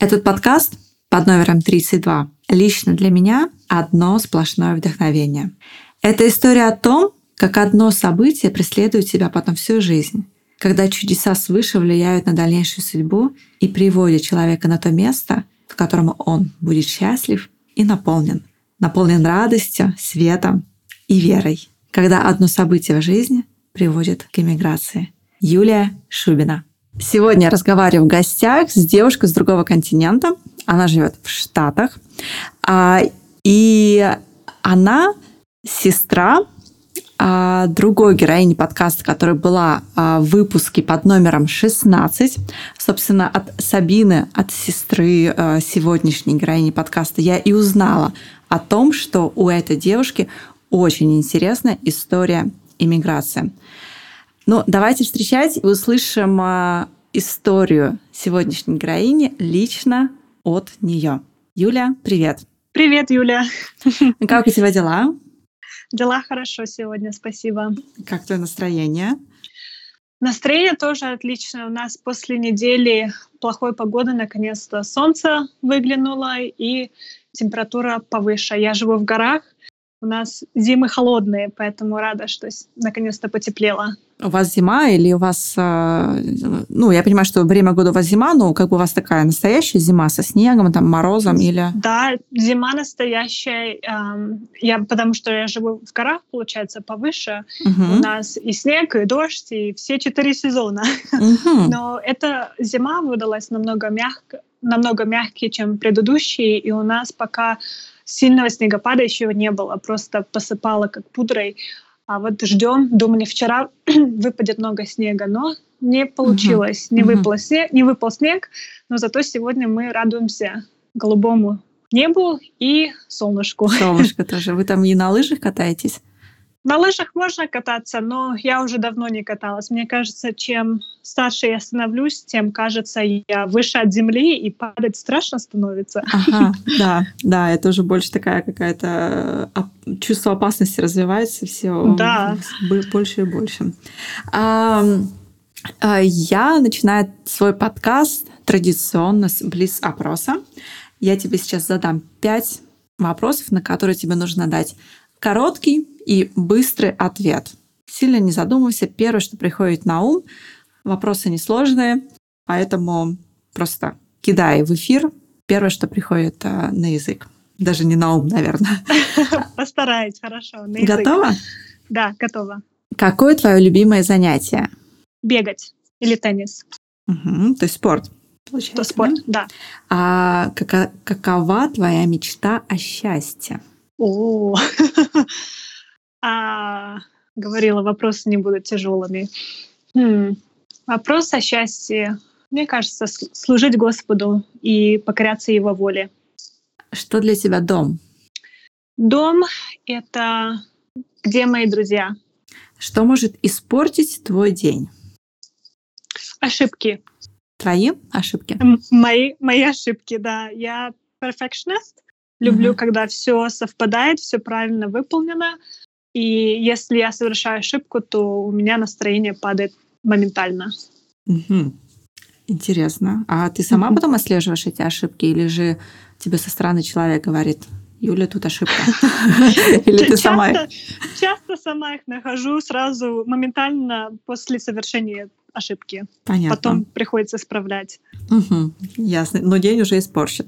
Этот подкаст под номером 32 лично для меня одно сплошное вдохновение. Это история о том, как одно событие преследует тебя потом всю жизнь, когда чудеса свыше влияют на дальнейшую судьбу и приводят человека на то место, в котором он будет счастлив и наполнен. Наполнен радостью, светом и верой. Когда одно событие в жизни приводит к эмиграции. Юлия Шубина. Сегодня я разговариваю в гостях с девушкой с другого континента. Она живет в Штатах. А, и она сестра а, другой героини подкаста, которая была а, в выпуске под номером 16. Собственно, от Сабины, от сестры сегодняшней героини подкаста, я и узнала о том, что у этой девушки очень интересная история иммиграции. Ну, давайте встречать и услышим а, историю сегодняшней героини лично от нее. Юля, привет. Привет, Юля. Как у тебя дела? Дела хорошо сегодня, спасибо. Как твое настроение? Настроение тоже отлично. У нас после недели плохой погоды наконец-то солнце выглянуло и температура повыше. Я живу в горах, у нас зимы холодные, поэтому рада, что наконец-то потеплело. У вас зима или у вас... А, ну, я понимаю, что время года у вас зима, но как бы у вас такая настоящая зима со снегом, там, морозом или... Да, зима настоящая. Я, потому что я живу в горах, получается, повыше. Угу. У нас и снег, и дождь, и все четыре сезона. Угу. Но эта зима выдалась намного мягко, намного мягкие, чем предыдущие, и у нас пока сильного снегопада еще не было, просто посыпало как пудрой. А вот ждем, думали, вчера выпадет много снега, но не получилось, uh-huh. не, выпал снег, не выпал снег, но зато сегодня мы радуемся голубому небу и солнышку. Солнышко тоже. Вы там и на лыжах катаетесь? На лыжах можно кататься, но я уже давно не каталась. Мне кажется, чем старше я становлюсь, тем кажется, я выше от земли, и падать страшно становится. Ага, да, да, это уже больше такая какая-то чувство опасности развивается все да. больше и больше. А, я начинаю свой подкаст традиционно с близ-опроса. Я тебе сейчас задам пять вопросов, на которые тебе нужно дать короткий и быстрый ответ. Сильно не задумывайся. Первое, что приходит на ум, вопросы несложные, поэтому просто кидай в эфир первое, что приходит э, на язык. Даже не на ум, наверное. Постараюсь, хорошо. На язык. Готова? Да, готова. Какое твое любимое занятие? Бегать или теннис. Угу, то есть спорт. Получается, То спорт, да. да. А кака- какова твоя мечта о счастье? О, а, говорила, вопросы не будут тяжелыми. Хм. Вопрос о счастье. Мне кажется, служить Господу и покоряться Его воле. Что для тебя дом? Дом — это где мои друзья. Что может испортить твой день? Ошибки. Твои ошибки? Мои, мои ошибки, да. Я perfectionist. Люблю, mm-hmm. когда все совпадает, все правильно выполнено. И если я совершаю ошибку, то у меня настроение падает моментально. Угу. Интересно. А ты сама угу. потом отслеживаешь эти ошибки, или же тебе со стороны человек говорит, Юля, тут ошибка? Или ты сама Часто сама их нахожу сразу, моментально после совершения ошибки. Понятно. Потом приходится исправлять. Ясно. Но день уже испорчен.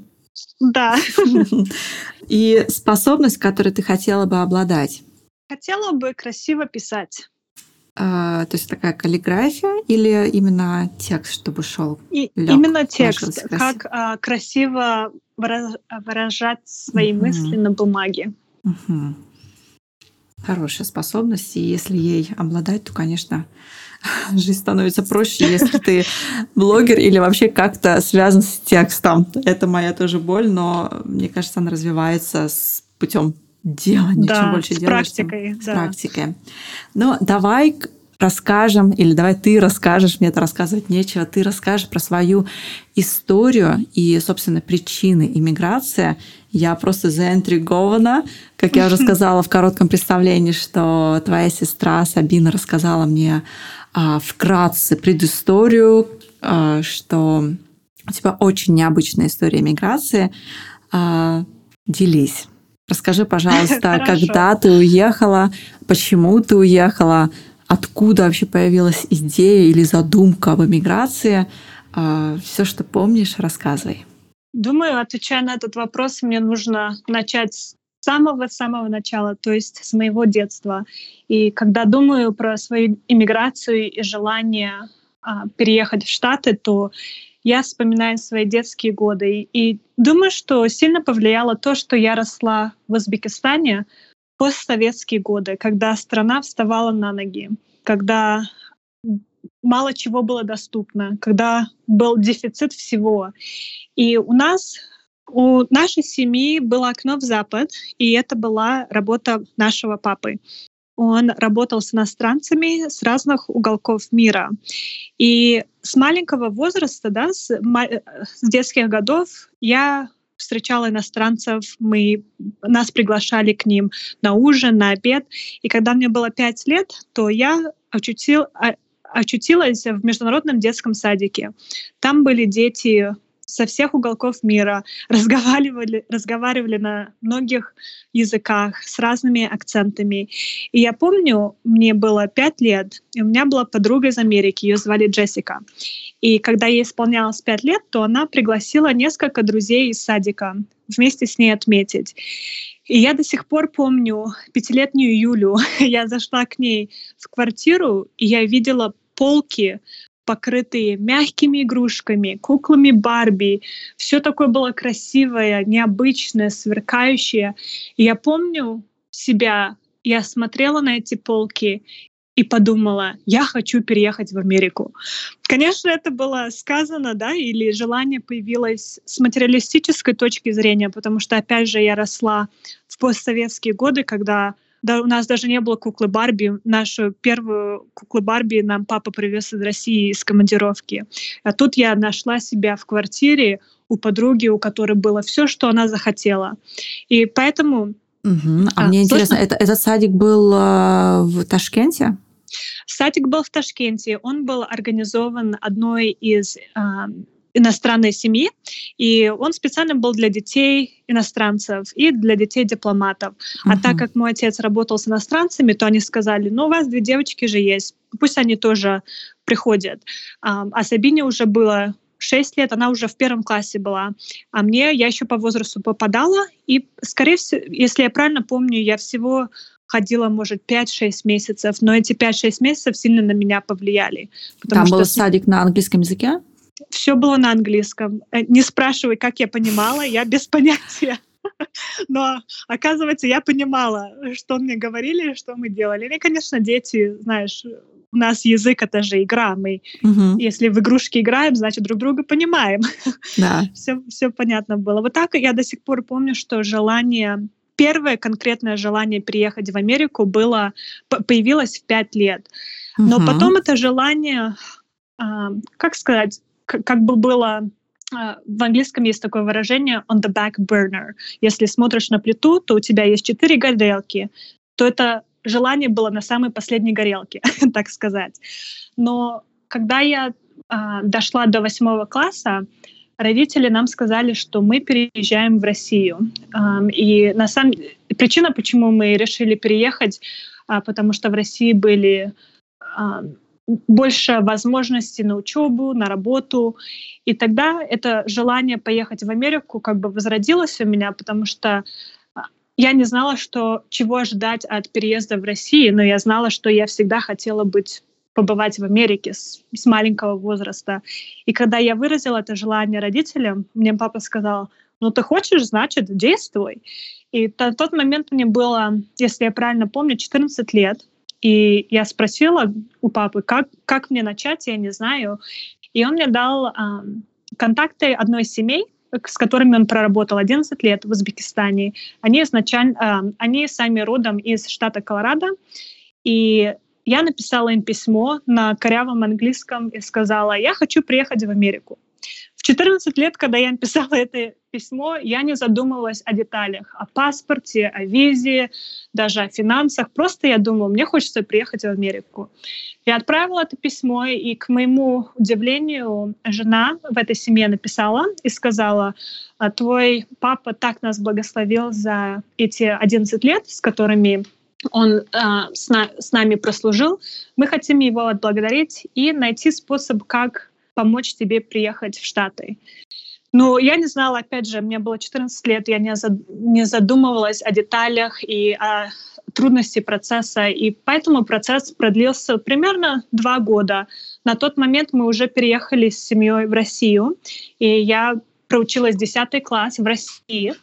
Да. И способность, которой ты хотела бы обладать? Хотела бы красиво писать. А, то есть такая каллиграфия или именно текст, чтобы шел? И, именно текст, как а, красиво выражать свои угу. мысли на бумаге. Угу. Хорошая способность, и если ей обладать, то, конечно, жизнь становится проще, если ты блогер или вообще как-то связан с текстом. Это моя тоже боль, но мне кажется, она развивается с путем делания. Да, Чем больше с делаешь, практикой. Тем, да. С практикой. Ну, давай расскажем, или давай ты расскажешь, мне это рассказывать нечего, ты расскажешь про свою историю и, собственно, причины иммиграции. Я просто заинтригована. Как я уже сказала в коротком представлении, что твоя сестра Сабина рассказала мне а, вкратце предысторию, а, что у тебя очень необычная история иммиграции. А, делись. Расскажи, пожалуйста, когда ты уехала, почему ты уехала, откуда вообще появилась идея или задумка об эмиграции. А, Все, что помнишь, рассказывай. Думаю, отвечая на этот вопрос, мне нужно начать с самого-самого начала, то есть с моего детства. И когда думаю про свою иммиграцию и желание а, переехать в Штаты, то я вспоминаю свои детские годы. И думаю, что сильно повлияло то, что я росла в Узбекистане, постсоветские годы, когда страна вставала на ноги, когда мало чего было доступно, когда был дефицит всего. И у нас, у нашей семьи было окно в Запад, и это была работа нашего папы. Он работал с иностранцами с разных уголков мира. И с маленького возраста, да, с, с детских годов я встречала иностранцев, мы, нас приглашали к ним на ужин, на обед. И когда мне было пять лет, то я очутил, очутилась в международном детском садике. Там были дети со всех уголков мира, разговаривали, разговаривали на многих языках с разными акцентами. И я помню, мне было пять лет, и у меня была подруга из Америки, ее звали Джессика. И когда ей исполнялось пять лет, то она пригласила несколько друзей из садика вместе с ней отметить. И я до сих пор помню пятилетнюю Юлю. я зашла к ней в квартиру, и я видела полки покрытые мягкими игрушками, куклами Барби. Все такое было красивое, необычное, сверкающее. И я помню себя, я смотрела на эти полки и подумала, я хочу переехать в Америку. Конечно, это было сказано, да, или желание появилось с материалистической точки зрения, потому что, опять же, я росла в постсоветские годы, когда да, у нас даже не было куклы Барби. Нашу первую куклу Барби нам папа привез из России из командировки. А тут я нашла себя в квартире у подруги, у которой было все, что она захотела. И поэтому... Угу. А, а мне интересно, это, этот садик был э, в Ташкенте? Садик был в Ташкенте. Он был организован одной из э, иностранной семьи, и он специально был для детей иностранцев и для детей дипломатов. Uh-huh. А так как мой отец работал с иностранцами, то они сказали, ну, у вас две девочки же есть, пусть они тоже приходят. А Сабине уже было 6 лет, она уже в первом классе была. А мне, я еще по возрасту попадала, и, скорее всего, если я правильно помню, я всего ходила, может, 5-6 месяцев, но эти 5-6 месяцев сильно на меня повлияли. Там что... был садик на английском языке? Все было на английском. Э, не спрашивай, как я понимала, я без понятия. Но, оказывается, я понимала, что мне говорили, что мы делали. И, конечно, дети, знаешь, у нас язык — это же игра. Мы, угу. если в игрушки играем, значит, друг друга понимаем. Да. все, все понятно было. Вот так я до сих пор помню, что желание первое конкретное желание приехать в Америку было появилось в пять лет. Но угу. потом это желание, как сказать, как бы было а, в английском есть такое выражение on the back burner. Если смотришь на плиту, то у тебя есть четыре горелки, то это желание было на самой последней горелке, так сказать. Но когда я а, дошла до восьмого класса, родители нам сказали, что мы переезжаем в Россию. Um, и на самом причина, почему мы решили переехать, а, потому что в России были больше возможностей на учебу, на работу. И тогда это желание поехать в Америку как бы возродилось у меня, потому что а, я не знала, что, чего ожидать от переезда в Россию, но я знала, что я всегда хотела быть побывать в Америке с, с маленького возраста. И когда я выразила это желание родителям, мне папа сказал, ну ты хочешь, значит, действуй. И на тот момент мне было, если я правильно помню, 14 лет. И я спросила у папы, как, как мне начать, я не знаю. И он мне дал э, контакты одной из семей, с которыми он проработал 11 лет в Узбекистане. Они, изначально, э, они сами родом из штата Колорадо. И я написала им письмо на корявом английском и сказала, я хочу приехать в Америку. В 14 лет, когда я написала это письмо, я не задумывалась о деталях, о паспорте, о визе, даже о финансах. Просто я думала, мне хочется приехать в Америку. Я отправила это письмо, и, к моему удивлению, жена в этой семье написала и сказала, «А твой папа так нас благословил за эти 11 лет, с которыми он э, с, на, с нами прослужил. Мы хотим его отблагодарить и найти способ, как помочь тебе приехать в Штаты. Но я не знала, опять же, мне было 14 лет, я не задумывалась о деталях и о трудности процесса, и поэтому процесс продлился примерно два года. На тот момент мы уже переехали с семьей в Россию, и я проучилась 10 класс в России.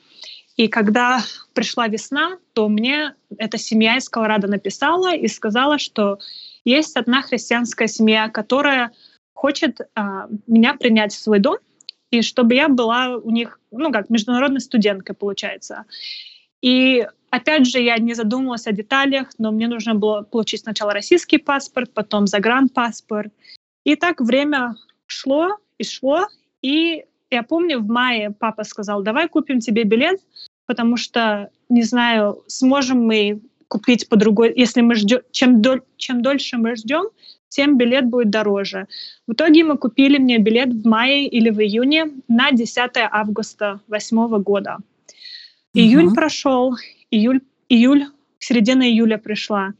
И когда пришла весна, то мне эта семья из Колорадо написала и сказала, что есть одна христианская семья, которая хочет а, меня принять в свой дом, и чтобы я была у них, ну, как международной студенткой, получается. И опять же, я не задумывалась о деталях, но мне нужно было получить сначала российский паспорт, потом загранпаспорт. И так время шло и шло, и я помню, в мае папа сказал, давай купим тебе билет, потому что, не знаю, сможем мы купить по другой, если мы ждем, чем, дол, чем дольше мы ждем, тем билет будет дороже. В итоге мы купили мне билет в мае или в июне на 10 августа 2008 года. Июнь угу. прошел, июль, июль, середина июля пришла.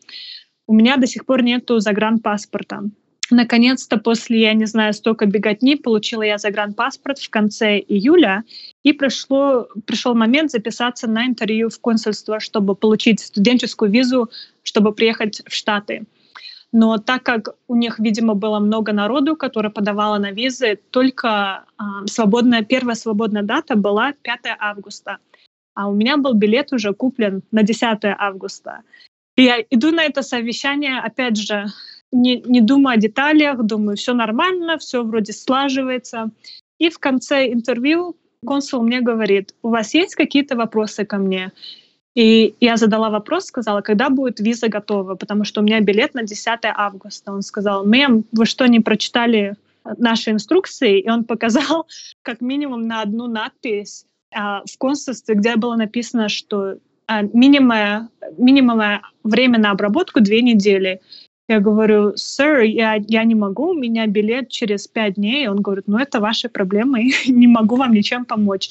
У меня до сих пор нету загранпаспорта. Наконец-то после, я не знаю, столько беготни получила я загранпаспорт в конце июля, и пришло, пришел момент записаться на интервью в консульство, чтобы получить студенческую визу, чтобы приехать в Штаты. Но так как у них, видимо, было много народу, которое подавало на визы, только э, свободная, первая свободная дата была 5 августа. А у меня был билет уже куплен на 10 августа. И я иду на это совещание, опять же, не, не думаю о деталях, думаю, все нормально, все вроде слаживается. И в конце интервью консул мне говорит, у вас есть какие-то вопросы ко мне? И я задала вопрос, сказала, когда будет виза готова, потому что у меня билет на 10 августа. Он сказал, мэм, вы что, не прочитали наши инструкции? И он показал как минимум на одну надпись а, в консульстве, где было написано, что а, минимумное время на обработку две недели. Я говорю, сэр, я, я не могу, у меня билет через пять дней. Он говорит, ну это ваши проблемы, не могу вам ничем помочь.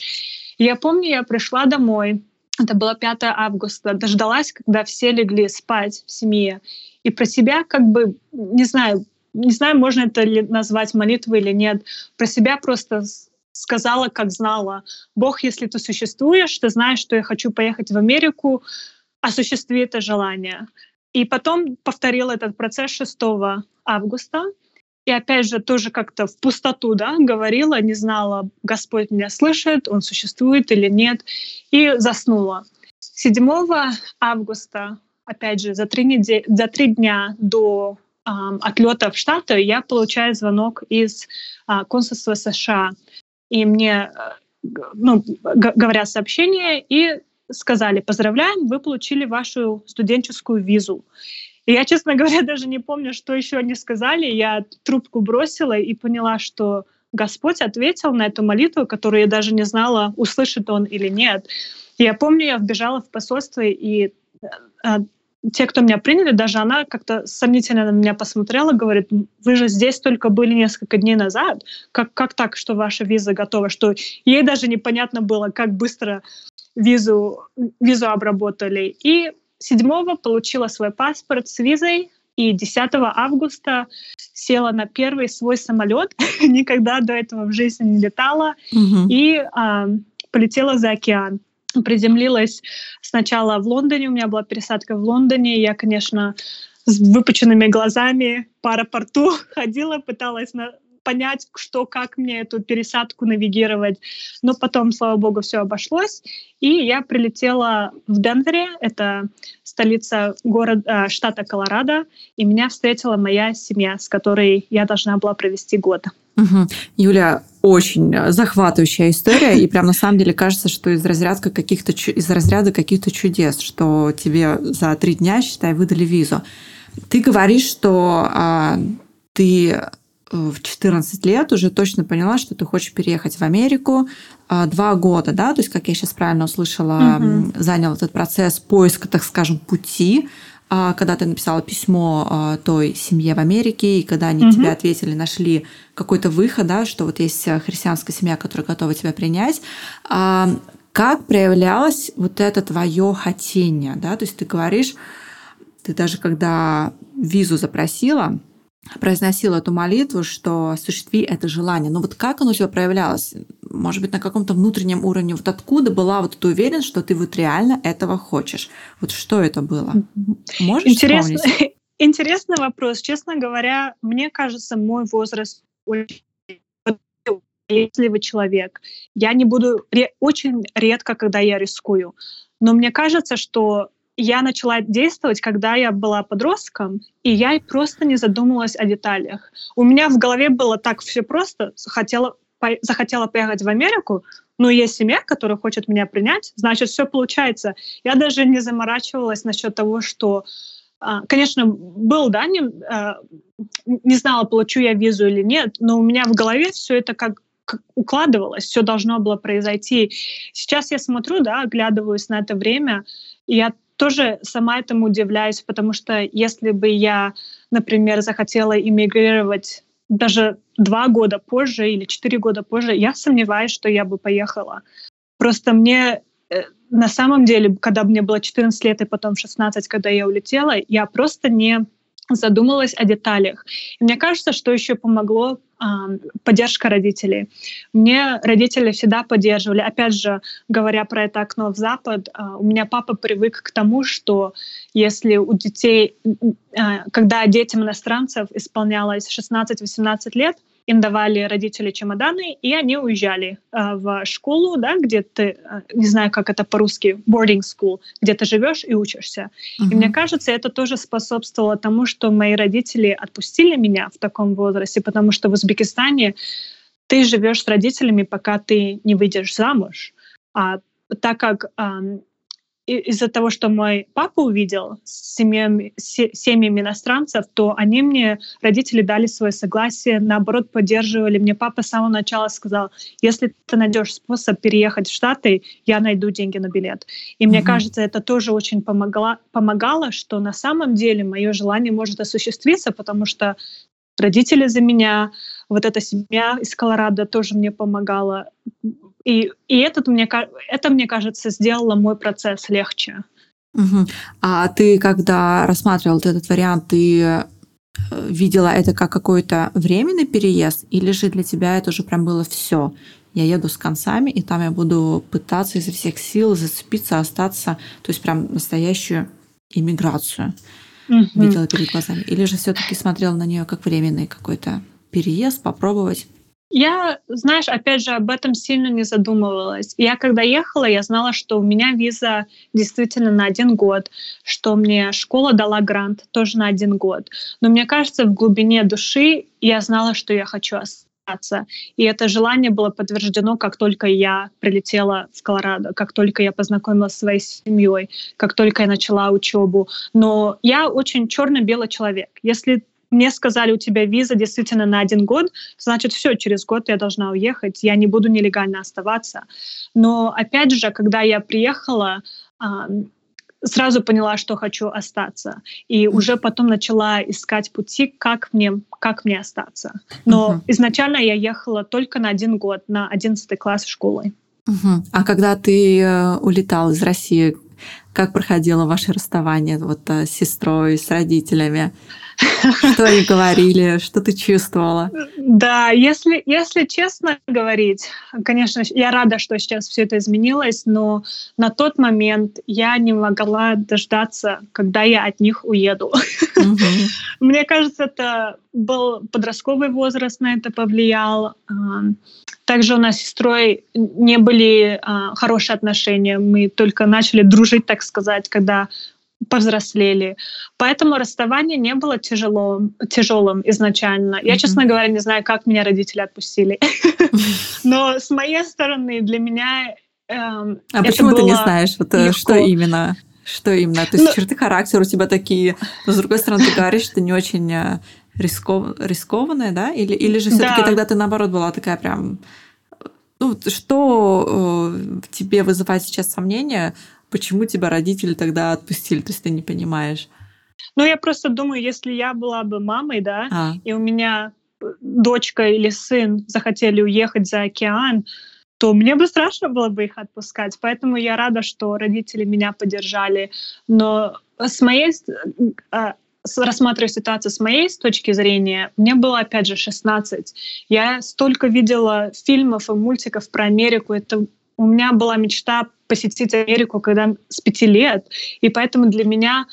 Я помню, я пришла домой, это было 5 августа, дождалась, когда все легли спать в семье. И про себя как бы, не знаю, не знаю, можно это ли назвать молитвой или нет, про себя просто сказала, как знала. Бог, если ты существуешь, ты знаешь, что я хочу поехать в Америку, осуществи это желание. И потом повторила этот процесс 6 августа. И опять же, тоже как-то в пустоту да, говорила, не знала, Господь меня слышит, Он существует или нет, и заснула. 7 августа, опять же, за три, недели, за три дня до эм, отлета в Штаты я получаю звонок из э, консульства США. И мне э, ну, говорят сообщение, и сказали, поздравляем, вы получили вашу студенческую визу. И я, честно говоря, даже не помню, что еще они сказали. Я трубку бросила и поняла, что Господь ответил на эту молитву, которую я даже не знала, услышит он или нет. Я помню, я вбежала в посольство, и а, те, кто меня приняли, даже она как-то сомнительно на меня посмотрела, говорит, вы же здесь только были несколько дней назад. Как, как так, что ваша виза готова? Что ей даже непонятно было, как быстро визу, визу обработали. И 7 получила свой паспорт с визой, и 10 августа села на первый свой самолет, никогда до этого в жизни не летала, угу. и а, полетела за океан. Приземлилась сначала в Лондоне, у меня была пересадка в Лондоне, я, конечно, с выпученными глазами по аэропорту ходила, пыталась на, понять, что, как мне эту пересадку навигировать. Но потом, слава богу, все обошлось. И я прилетела в Денвере, это столица города, штата Колорадо, и меня встретила моя семья, с которой я должна была провести год. Угу. Юля, очень захватывающая история, и прям на самом деле кажется, что из разряда каких-то из разряда каких-то чудес, что тебе за три дня, считай, выдали визу. Ты говоришь, что а, ты э, в 14 лет уже точно поняла, что ты хочешь переехать в Америку. А, два года, да, то есть, как я сейчас правильно услышала, угу. занял этот процесс поиска, так скажем, пути а, когда ты написала письмо а, той семье в Америке, и когда они угу. тебе ответили, нашли какой-то выход, да, что вот есть христианская семья, которая готова тебя принять. Как проявлялось вот это твое хотение, да, то есть ты говоришь, ты даже когда визу запросила, произносил эту молитву, что осуществи это желание. Но вот как оно у тебя проявлялось? Может быть, на каком-то внутреннем уровне? Вот откуда была вот эта уверенность, что ты вот реально этого хочешь? Вот что это было? Можешь Интересно, вспомнить? Интересный вопрос. Честно говоря, мне кажется, мой возраст очень если человек. Я не буду... Очень редко, когда я рискую. Но мне кажется, что я начала действовать, когда я была подростком, и я просто не задумывалась о деталях. У меня в голове было так все просто. Хотела, по, захотела поехать в Америку, но есть семья, которая хочет меня принять, значит, все получается. Я даже не заморачивалась насчет того, что а, Конечно, был, да, не, а, не знала, получу я визу или нет, но у меня в голове все это как укладывалось, все должно было произойти. Сейчас я смотрю, да, оглядываюсь на это время, и я тоже сама этому удивляюсь, потому что если бы я, например, захотела иммигрировать даже два года позже или четыре года позже, я сомневаюсь, что я бы поехала. Просто мне э, на самом деле, когда мне было 14 лет и потом 16, когда я улетела, я просто не задумалась о деталях. И мне кажется, что еще помогло поддержка родителей. Мне родители всегда поддерживали. Опять же, говоря про это окно в Запад, э, у меня папа привык к тому, что если у детей, э, когда детям иностранцев исполнялось 16-18 лет, им давали родители чемоданы, и они уезжали э, в школу, да, где ты, э, не знаю, как это по-русски, boarding school, где ты живешь и учишься. Uh-huh. И мне кажется, это тоже способствовало тому, что мои родители отпустили меня в таком возрасте, потому что в Узбекистане ты живешь с родителями, пока ты не выйдешь замуж. А так как э, из-за того, что мой папа увидел с семьями, семьями иностранцев, то они мне, родители дали свое согласие, наоборот, поддерживали. Мне папа с самого начала сказал, если ты найдешь способ переехать в Штаты, я найду деньги на билет. И mm-hmm. мне кажется, это тоже очень помогало, помогало, что на самом деле мое желание может осуществиться, потому что родители за меня, вот эта семья из Колорадо тоже мне помогала. И, и этот, мне, это, мне кажется, сделало мой процесс легче. Угу. А ты, когда рассматривал этот вариант, ты э, видела это как какой-то временный переезд, или же для тебя это уже прям было все? Я еду с концами, и там я буду пытаться изо всех сил зацепиться, остаться, то есть прям настоящую иммиграцию угу. видела перед глазами. Или же все-таки смотрела на нее как временный какой-то переезд, попробовать? Я, знаешь, опять же, об этом сильно не задумывалась. Я когда ехала, я знала, что у меня виза действительно на один год, что мне школа дала грант тоже на один год. Но мне кажется, в глубине души я знала, что я хочу остаться. И это желание было подтверждено, как только я прилетела в Колорадо, как только я познакомилась со своей семьей, как только я начала учебу. Но я очень черно-белый человек. Если мне сказали, у тебя виза действительно на один год, значит, все, через год я должна уехать, я не буду нелегально оставаться. Но опять же, когда я приехала, сразу поняла, что хочу остаться. И уже потом начала искать пути, как мне, как мне остаться. Но uh-huh. изначально я ехала только на один год, на 11 класс школы. Uh-huh. А когда ты э, улетал из России, как проходило ваше расставание вот, э, с сестрой, с родителями? Что они говорили, что ты чувствовала? Да, если, если честно говорить, конечно, я рада, что сейчас все это изменилось, но на тот момент я не могла дождаться, когда я от них уеду. Мне кажется, это был подростковый возраст на это повлиял. Также у нас с сестрой не были а, хорошие отношения. Мы только начали дружить, так сказать, когда повзрослели. Поэтому расставание не было тяжело, тяжелым изначально. Mm-hmm. Я, честно говоря, не знаю, как меня родители отпустили. Но с моей стороны для меня эм, А почему ты не знаешь, э, что именно? Что именно? То есть ну, черты характера у тебя такие, но с другой стороны ты говоришь, что не очень э, рисков... рискованная, да? Или, или же все-таки да. тогда ты наоборот была такая прям... Ну, что э, тебе вызывает сейчас сомнения, почему тебя родители тогда отпустили, то есть ты не понимаешь? Ну, я просто думаю, если я была бы мамой, да, а. и у меня дочка или сын захотели уехать за океан, то мне бы страшно было бы их отпускать. Поэтому я рада, что родители меня поддержали. Но с моей а, рассматривая ситуацию с моей точки зрения, мне было, опять же, 16. Я столько видела фильмов и мультиков про Америку. Это у меня была мечта посетить Америку, когда с пяти лет. И поэтому для меня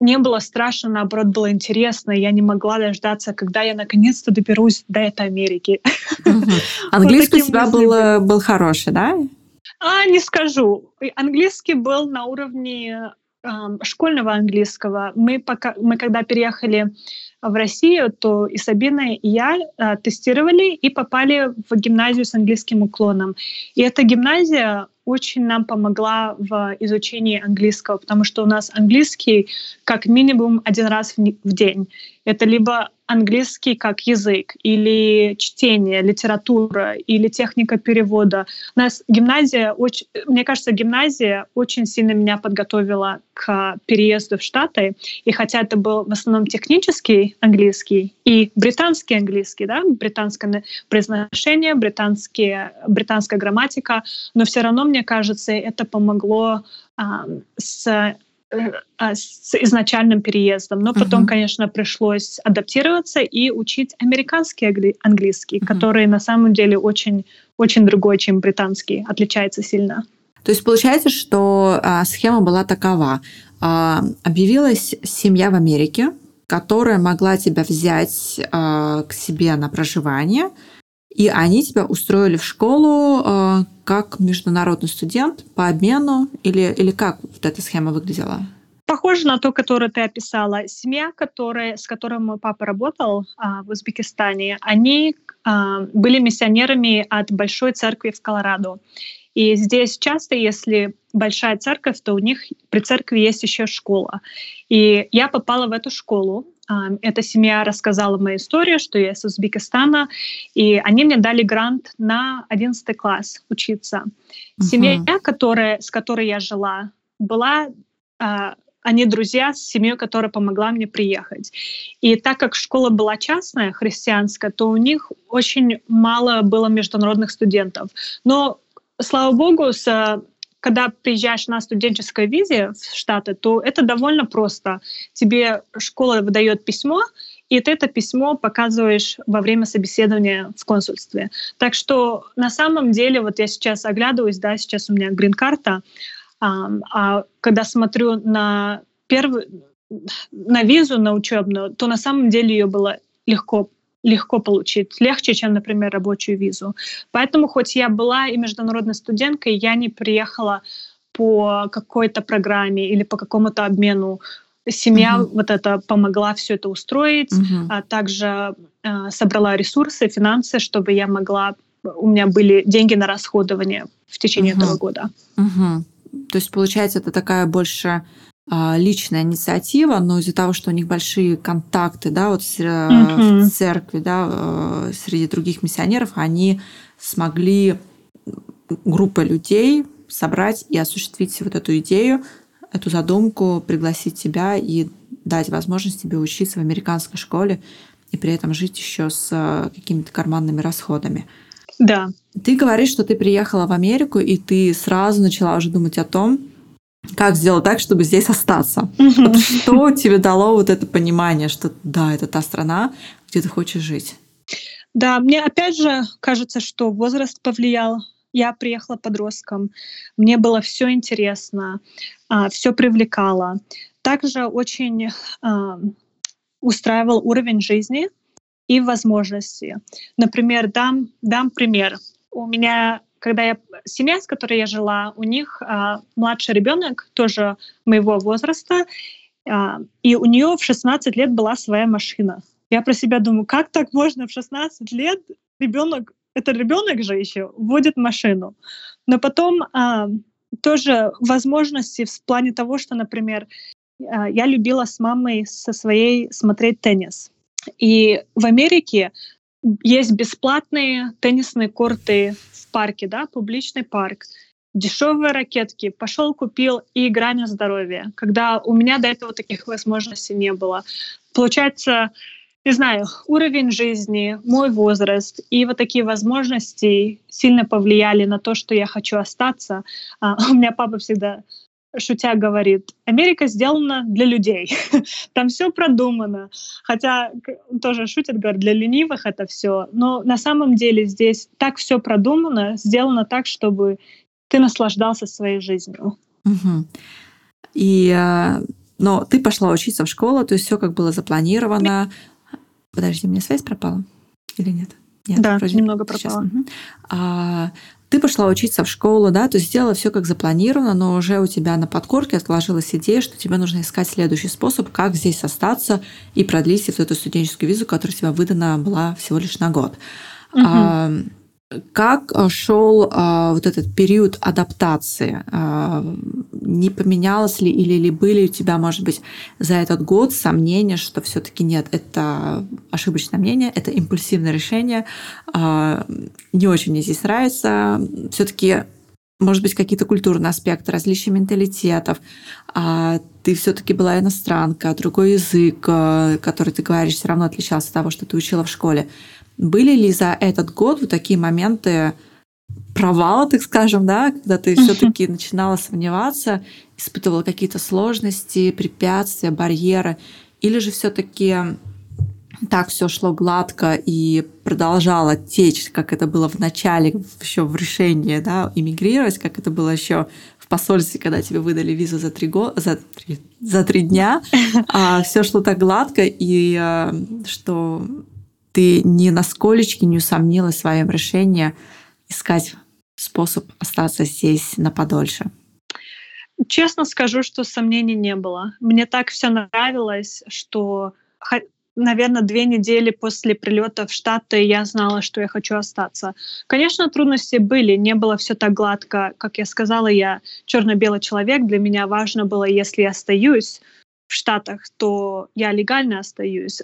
не было страшно, наоборот, было интересно. Я не могла дождаться, когда я наконец-то доберусь до этой Америки. Английский у тебя был, был хороший, да? А, не скажу. Английский был на уровне э, школьного английского. Мы, пока, мы когда переехали в Россию, то и Сабина, и я э, тестировали и попали в гимназию с английским уклоном. И эта гимназия очень нам помогла в изучении английского, потому что у нас английский как минимум один раз в день. Это либо английский как язык, или чтение, литература, или техника перевода. У нас гимназия, очень, мне кажется, гимназия очень сильно меня подготовила к переезду в Штаты. И хотя это был в основном технический английский и британский английский, да, британское произношение, британские, британская грамматика, но все равно, мне кажется, это помогло с Э, а, с изначальным переездом. Но потом, uh-huh. конечно, пришлось адаптироваться и учить американский английский, uh-huh. который на самом деле очень, очень другой, чем британский, отличается сильно. То есть получается, что а, схема была такова. А, объявилась семья в Америке, которая могла тебя взять а, к себе на проживание, и они тебя устроили в школу а, как международный студент по обмену или, или как вот эта схема выглядела? Похоже на то, которое ты описала. Семья, которая, с которой мой папа работал а, в Узбекистане, они а, были миссионерами от Большой церкви в Колорадо. И здесь часто, если большая церковь, то у них при церкви есть еще школа. И я попала в эту школу, эта семья рассказала мою историю, что я из Узбекистана, и они мне дали грант на 11 класс учиться. Uh-huh. Семья, которая, с которой я жила, была а, они друзья с семьей, которая помогла мне приехать. И так как школа была частная, христианская, то у них очень мало было международных студентов. Но, слава богу, с когда приезжаешь на студенческой визе в Штаты, то это довольно просто. Тебе школа выдает письмо, и ты это письмо показываешь во время собеседования в консульстве. Так что на самом деле, вот я сейчас оглядываюсь, да, сейчас у меня грин-карта, а, а когда смотрю на первую, на визу, на учебную, то на самом деле ее было легко легко получить, легче, чем, например, рабочую визу. Поэтому, хоть я была и международной студенткой, я не приехала по какой-то программе или по какому-то обмену. Семья uh-huh. вот это помогла все это устроить, uh-huh. а также э, собрала ресурсы, финансы, чтобы я могла, у меня были деньги на расходование в течение uh-huh. этого года. Uh-huh. То есть, получается, это такая больше личная инициатива, но из-за того, что у них большие контакты, да, вот в mm церкви, да, э, среди других миссионеров, они смогли группы людей собрать и осуществить вот эту идею, эту задумку, пригласить тебя и дать возможность тебе учиться в американской школе и при этом жить еще с э, какими-то карманными расходами. Да. Ты говоришь, что ты приехала в Америку, и ты сразу начала уже думать о том, как сделать так, чтобы здесь остаться? Вот что тебе дало вот это понимание, что да, это та страна, где ты хочешь жить? Да, мне опять же кажется, что возраст повлиял. Я приехала подростком, мне было все интересно, а, все привлекало. Также очень а, устраивал уровень жизни и возможности. Например, дам, дам пример. У меня, когда я семья, с которой я жила, у них а, младший ребенок, тоже моего возраста, а, и у нее в 16 лет была своя машина. Я про себя думаю, как так можно в 16 лет ребенок, это ребенок же еще, водит машину. Но потом а, тоже возможности в плане того, что, например, а, я любила с мамой со своей смотреть теннис. И в Америке есть бесплатные теннисные корты в парке, да, публичный парк, дешевые ракетки, пошел купил и игра на здоровье, когда у меня до этого таких возможностей не было. Получается, не знаю, уровень жизни, мой возраст и вот такие возможности сильно повлияли на то, что я хочу остаться. А, у меня папа всегда шутя говорит, Америка сделана для людей. Там все продумано. Хотя тоже шутят, говорят, для ленивых это все. Но на самом деле здесь так все продумано, сделано так, чтобы ты наслаждался своей жизнью. Угу. И э, но ты пошла учиться в школу, то есть все как было запланировано. Подожди, у меня связь пропала или нет? Нет, да, вроде немного пропала. Угу. А, ты пошла учиться в школу, да, то есть сделала все как запланировано, но уже у тебя на подкорке отложилась идея, что тебе нужно искать следующий способ, как здесь остаться и продлить вот эту студенческую визу, которая у тебя выдана была всего лишь на год. Угу. А, как э, шел а, вот этот период адаптации? А, не поменялось ли или ли были у тебя, может быть, за этот год сомнения, что все-таки нет, это ошибочное мнение, это импульсивное решение, не очень мне здесь нравится, все-таки может быть, какие-то культурные аспекты, различия менталитетов. А ты все-таки была иностранка, другой язык, э, который ты говоришь, все равно отличался от того, что ты учила в школе. Были ли за этот год вот такие моменты провала, так скажем, да, когда ты все-таки начинала сомневаться, испытывала какие-то сложности, препятствия, барьеры, или же все-таки так все шло гладко и продолжало течь, как это было в начале, еще в решении, да, иммигрировать, как это было еще в посольстве, когда тебе выдали визу за три года, за три, за три дня, а все шло так гладко и а, что ты ни на сколечки не усомнилась в своем решении искать способ остаться здесь на подольше? Честно скажу, что сомнений не было. Мне так все нравилось, что, наверное, две недели после прилета в Штаты я знала, что я хочу остаться. Конечно, трудности были, не было все так гладко. Как я сказала, я черно-белый человек. Для меня важно было, если я остаюсь в Штатах, то я легально остаюсь.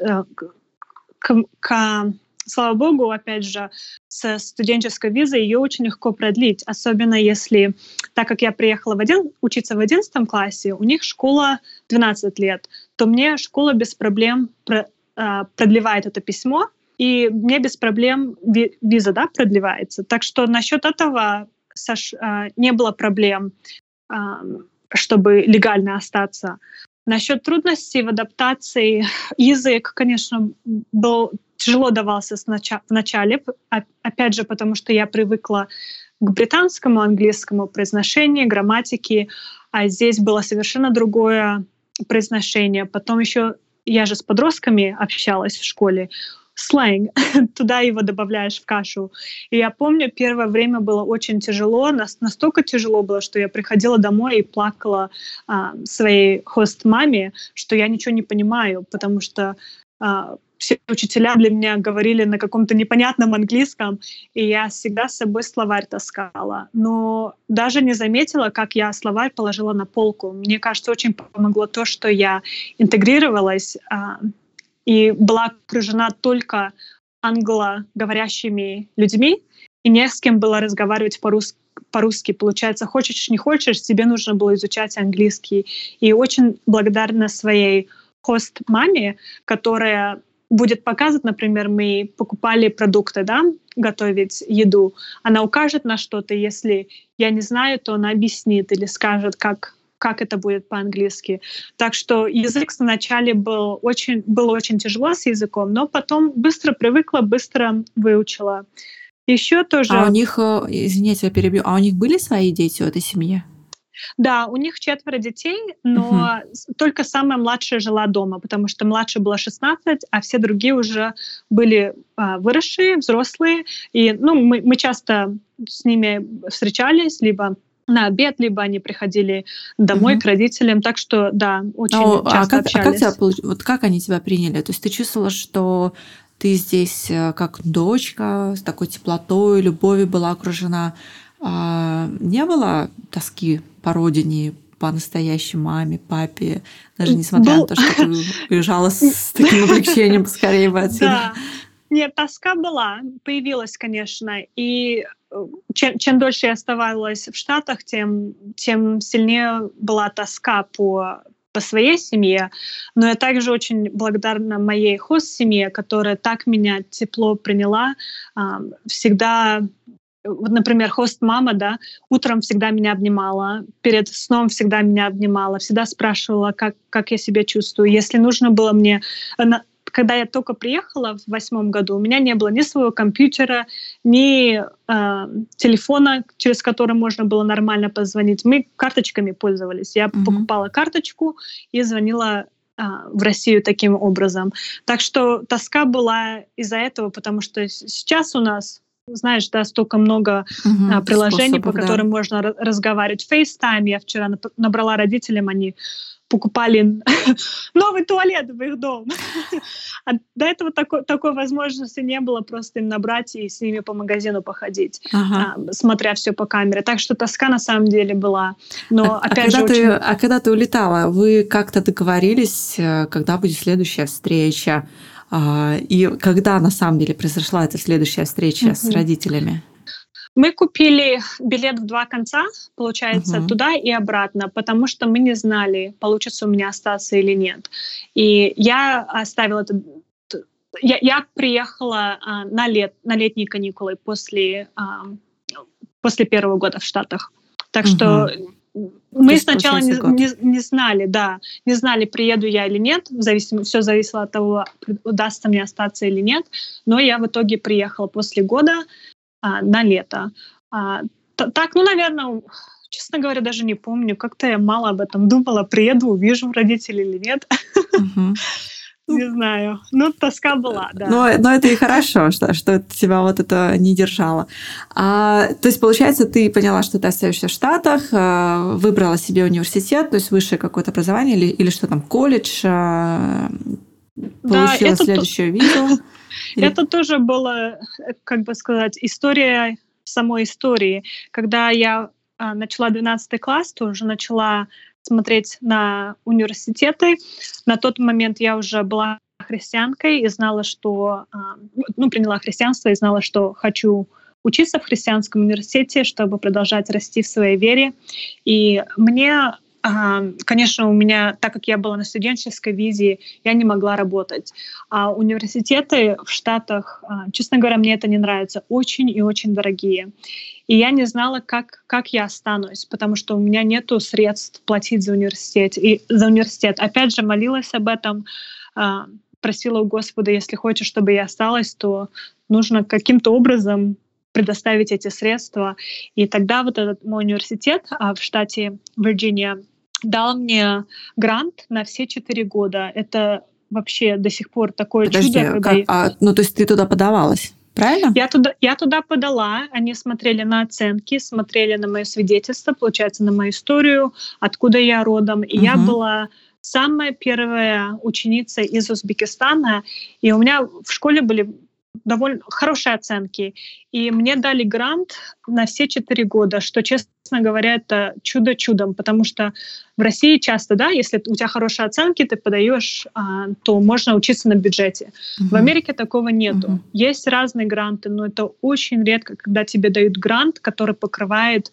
К, к, слава богу, опять же, с студенческой визой ее очень легко продлить, особенно если, так как я приехала в один, учиться в 11 классе, у них школа 12 лет, то мне школа без проблем про, э, продлевает это письмо, и мне без проблем виза да, продлевается. Так что насчет этого Саш, э, не было проблем, э, чтобы легально остаться. Насчет трудностей в адаптации язык, конечно, был тяжело давался в начале, опять же, потому что я привыкла к британскому английскому произношению, грамматике, а здесь было совершенно другое произношение. Потом еще я же с подростками общалась в школе сленг, туда его добавляешь в кашу. И я помню, первое время было очень тяжело, настолько тяжело было, что я приходила домой и плакала а, своей хост-маме, что я ничего не понимаю, потому что а, все учителя для меня говорили на каком-то непонятном английском, и я всегда с собой словарь таскала. Но даже не заметила, как я словарь положила на полку. Мне кажется, очень помогло то, что я интегрировалась а, и была окружена только англоговорящими людьми, и не с кем было разговаривать по-русски. По-русски, получается, хочешь, не хочешь, тебе нужно было изучать английский. И очень благодарна своей хост-маме, которая будет показывать, например, мы покупали продукты, да, готовить еду, она укажет на что-то, если я не знаю, то она объяснит или скажет, как как это будет по-английски. Так что язык вначале был очень, было очень тяжело с языком, но потом быстро привыкла, быстро выучила. Еще тоже... А у них, э, извините, я перебью, а у них были свои дети в этой семье? Да, у них четверо детей, но угу. только самая младшая жила дома, потому что младшая была 16, а все другие уже были а, выросшие, взрослые. И ну, мы, мы часто с ними встречались, либо на обед, либо они приходили домой угу. к родителям. Так что, да, очень О, часто а как, общались. А как, тебя, вот как они тебя приняли? То есть ты чувствовала, что ты здесь э, как дочка с такой теплотой, любовью была окружена? А не было тоски по родине, по настоящей маме, папе, даже несмотря Был... на то, что ты уезжала с таким облегчением скорее бы отсюда. Да. Нет, тоска была, появилась, конечно. И чем, чем дольше я оставалась в Штатах, тем, тем сильнее была тоска по, по своей семье. Но я также очень благодарна моей хост-семье, которая так меня тепло приняла, всегда вот, например, хост-мама, да, утром всегда меня обнимала, перед сном всегда меня обнимала, всегда спрашивала, как, как я себя чувствую. Если нужно было мне... Когда я только приехала в восьмом году, у меня не было ни своего компьютера, ни э, телефона, через который можно было нормально позвонить. Мы карточками пользовались. Я mm-hmm. покупала карточку и звонила э, в Россию таким образом. Так что тоска была из-за этого, потому что сейчас у нас знаешь, да, столько много угу, а, приложений, способов, по которым да. можно разговаривать. FaceTime я вчера набрала родителям, они покупали новый туалет в их дом. а до этого такой, такой возможности не было просто им набрать и с ними по магазину походить, ага. а, смотря все по камере. Так что тоска на самом деле была. Но а, а опять а же когда очень... ты, А когда ты улетала, вы как-то договорились, э, когда будет следующая встреча? А, и когда на самом деле произошла эта следующая встреча mm-hmm. с родителями? Мы купили билет в два конца, получается, uh-huh. туда и обратно, потому что мы не знали, получится у меня остаться или нет. И я оставила это. Я, я приехала а, на, лет, на летние каникулы после, а, после первого года в Штатах. Так uh-huh. что мы сначала не, не, не знали, да, не знали, приеду я или нет, в зависимости, все зависело от того, удастся мне остаться или нет, но я в итоге приехала после года а, на лето. А, так, ну, наверное, честно говоря, даже не помню, как-то я мало об этом думала, приеду, увижу родителей или нет. Uh-huh. Не знаю. Ну, тоска была, да. Но, но это и хорошо, что, что тебя вот это не держало. А, то есть, получается, ты поняла, что ты остаешься в Штатах, а, выбрала себе университет, то есть высшее какое-то образование или, или что там, колледж, получила да, следующую то... визу. Это тоже было, как бы сказать, история самой истории. Когда я а, начала 12 класс, то уже начала смотреть на университеты. На тот момент я уже была христианкой и знала, что, а, ну, приняла христианство и знала, что хочу учиться в христианском университете, чтобы продолжать расти в своей вере. И мне Конечно, у меня, так как я была на студенческой визе, я не могла работать. А университеты в Штатах, а, честно говоря, мне это не нравится, очень и очень дорогие. И я не знала, как, как я останусь, потому что у меня нет средств платить за университет. И за университет. Опять же, молилась об этом, а, просила у Господа, если хочешь, чтобы я осталась, то нужно каким-то образом предоставить эти средства. И тогда вот этот мой университет а в штате Вирджиния дал мне грант на все четыре года. Это вообще до сих пор такое Подожди, чудо. Когда... Как, а, ну, то есть ты туда подавалась? Правильно? Я туда, я туда подала, они смотрели на оценки, смотрели на мое свидетельство, получается, на мою историю, откуда я родом. И угу. я была самая первая ученица из Узбекистана, и у меня в школе были довольно хорошие оценки. И мне дали грант на все четыре года, что, честно говоря, это чудо чудом, потому что в России часто, да, если у тебя хорошие оценки, ты подаешь, а, то можно учиться на бюджете. Uh-huh. В Америке такого нету. Uh-huh. Есть разные гранты, но это очень редко, когда тебе дают грант, который покрывает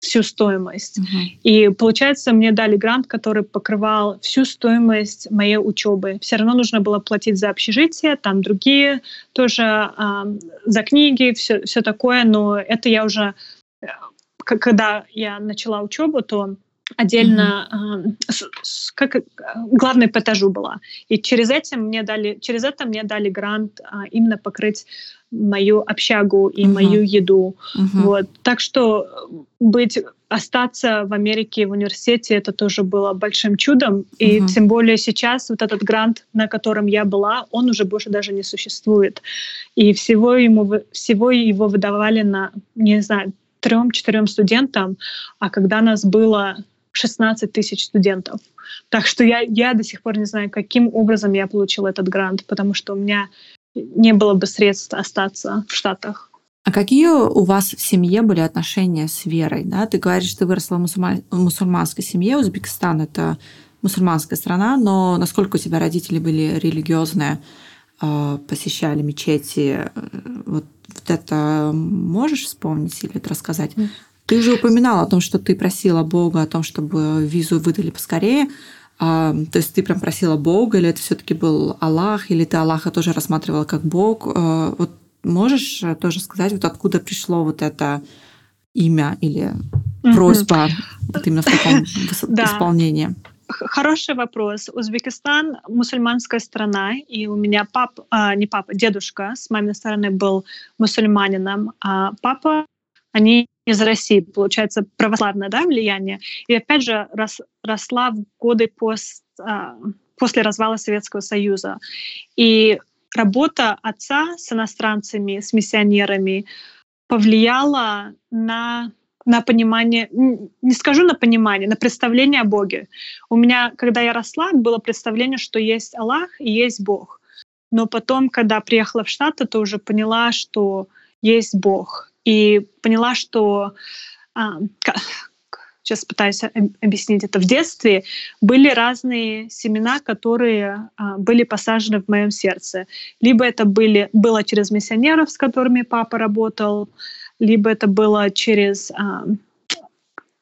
всю стоимость. Uh-huh. И получается, мне дали грант, который покрывал всю стоимость моей учебы. Все равно нужно было платить за общежитие, там другие тоже э, за книги, все, все такое, но это я уже, э, когда я начала учебу, то отдельно mm-hmm. с, с, как главной по этажу была. И через это мне дали, через это мне дали грант а, именно покрыть мою общагу и uh-huh. мою еду. Uh-huh. Вот. Так что быть остаться в Америке в университете это тоже было большим чудом. И uh-huh. тем более сейчас вот этот грант, на котором я была, он уже больше даже не существует. И всего ему всего его выдавали на, не знаю, трем-четырем студентам, а когда нас было 16 тысяч студентов. Так что я, я до сих пор не знаю, каким образом я получила этот грант, потому что у меня не было бы средств остаться в Штатах. А какие у вас в семье были отношения с верой? Да? Ты говоришь, что ты выросла в мусульман... мусульманской семье. Узбекистан — это мусульманская страна, но насколько у тебя родители были религиозные, а, посещали мечети? Вот, вот это можешь вспомнить или это рассказать? Ты уже упоминала о том, что ты просила Бога о том, чтобы визу выдали поскорее. А, то есть ты прям просила Бога, или это все-таки был Аллах, или ты Аллаха тоже рассматривала как Бог? А, вот можешь тоже сказать, вот откуда пришло вот это имя или просьба вот именно в таком исполнении? Хороший вопрос. Узбекистан мусульманская страна, и у меня пап, а, не папа, дедушка с маминой стороны был мусульманином, а папа, они из России, получается, православное да, влияние. И опять же рос, росла в годы пост, а, после развала Советского Союза. И работа отца с иностранцами, с миссионерами повлияла на на понимание, не скажу на понимание, на представление о Боге. У меня, когда я росла, было представление, что есть Аллах и есть Бог. Но потом, когда приехала в Штаты, то уже поняла, что есть Бог и поняла, что а, сейчас пытаюсь объяснить это в детстве, были разные семена, которые а, были посажены в моем сердце. Либо это были, было через миссионеров, с которыми папа работал, либо это было через а,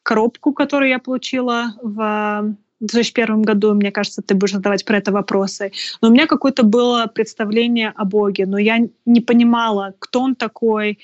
коробку, которую я получила в 2001 году, мне кажется, ты будешь задавать про это вопросы. Но у меня какое-то было представление о Боге, но я не понимала, кто он такой,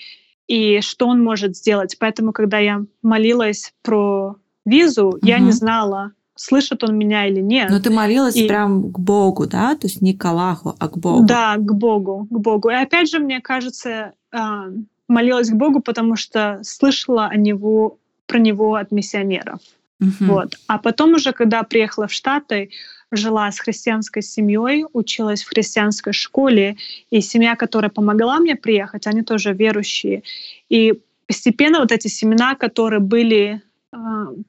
и что он может сделать. Поэтому, когда я молилась про визу, угу. я не знала, слышит он меня или нет. Но ты молилась и... прям к Богу, да? То есть не к Аллаху, а к Богу. Да, к Богу, к Богу. И опять же, мне кажется, а, молилась к Богу, потому что слышала о него, про него от миссионеров. Угу. Вот. А потом уже, когда приехала в Штаты, жила с христианской семьей, училась в христианской школе, и семья, которая помогла мне приехать, они тоже верующие. И постепенно вот эти семена, которые были э,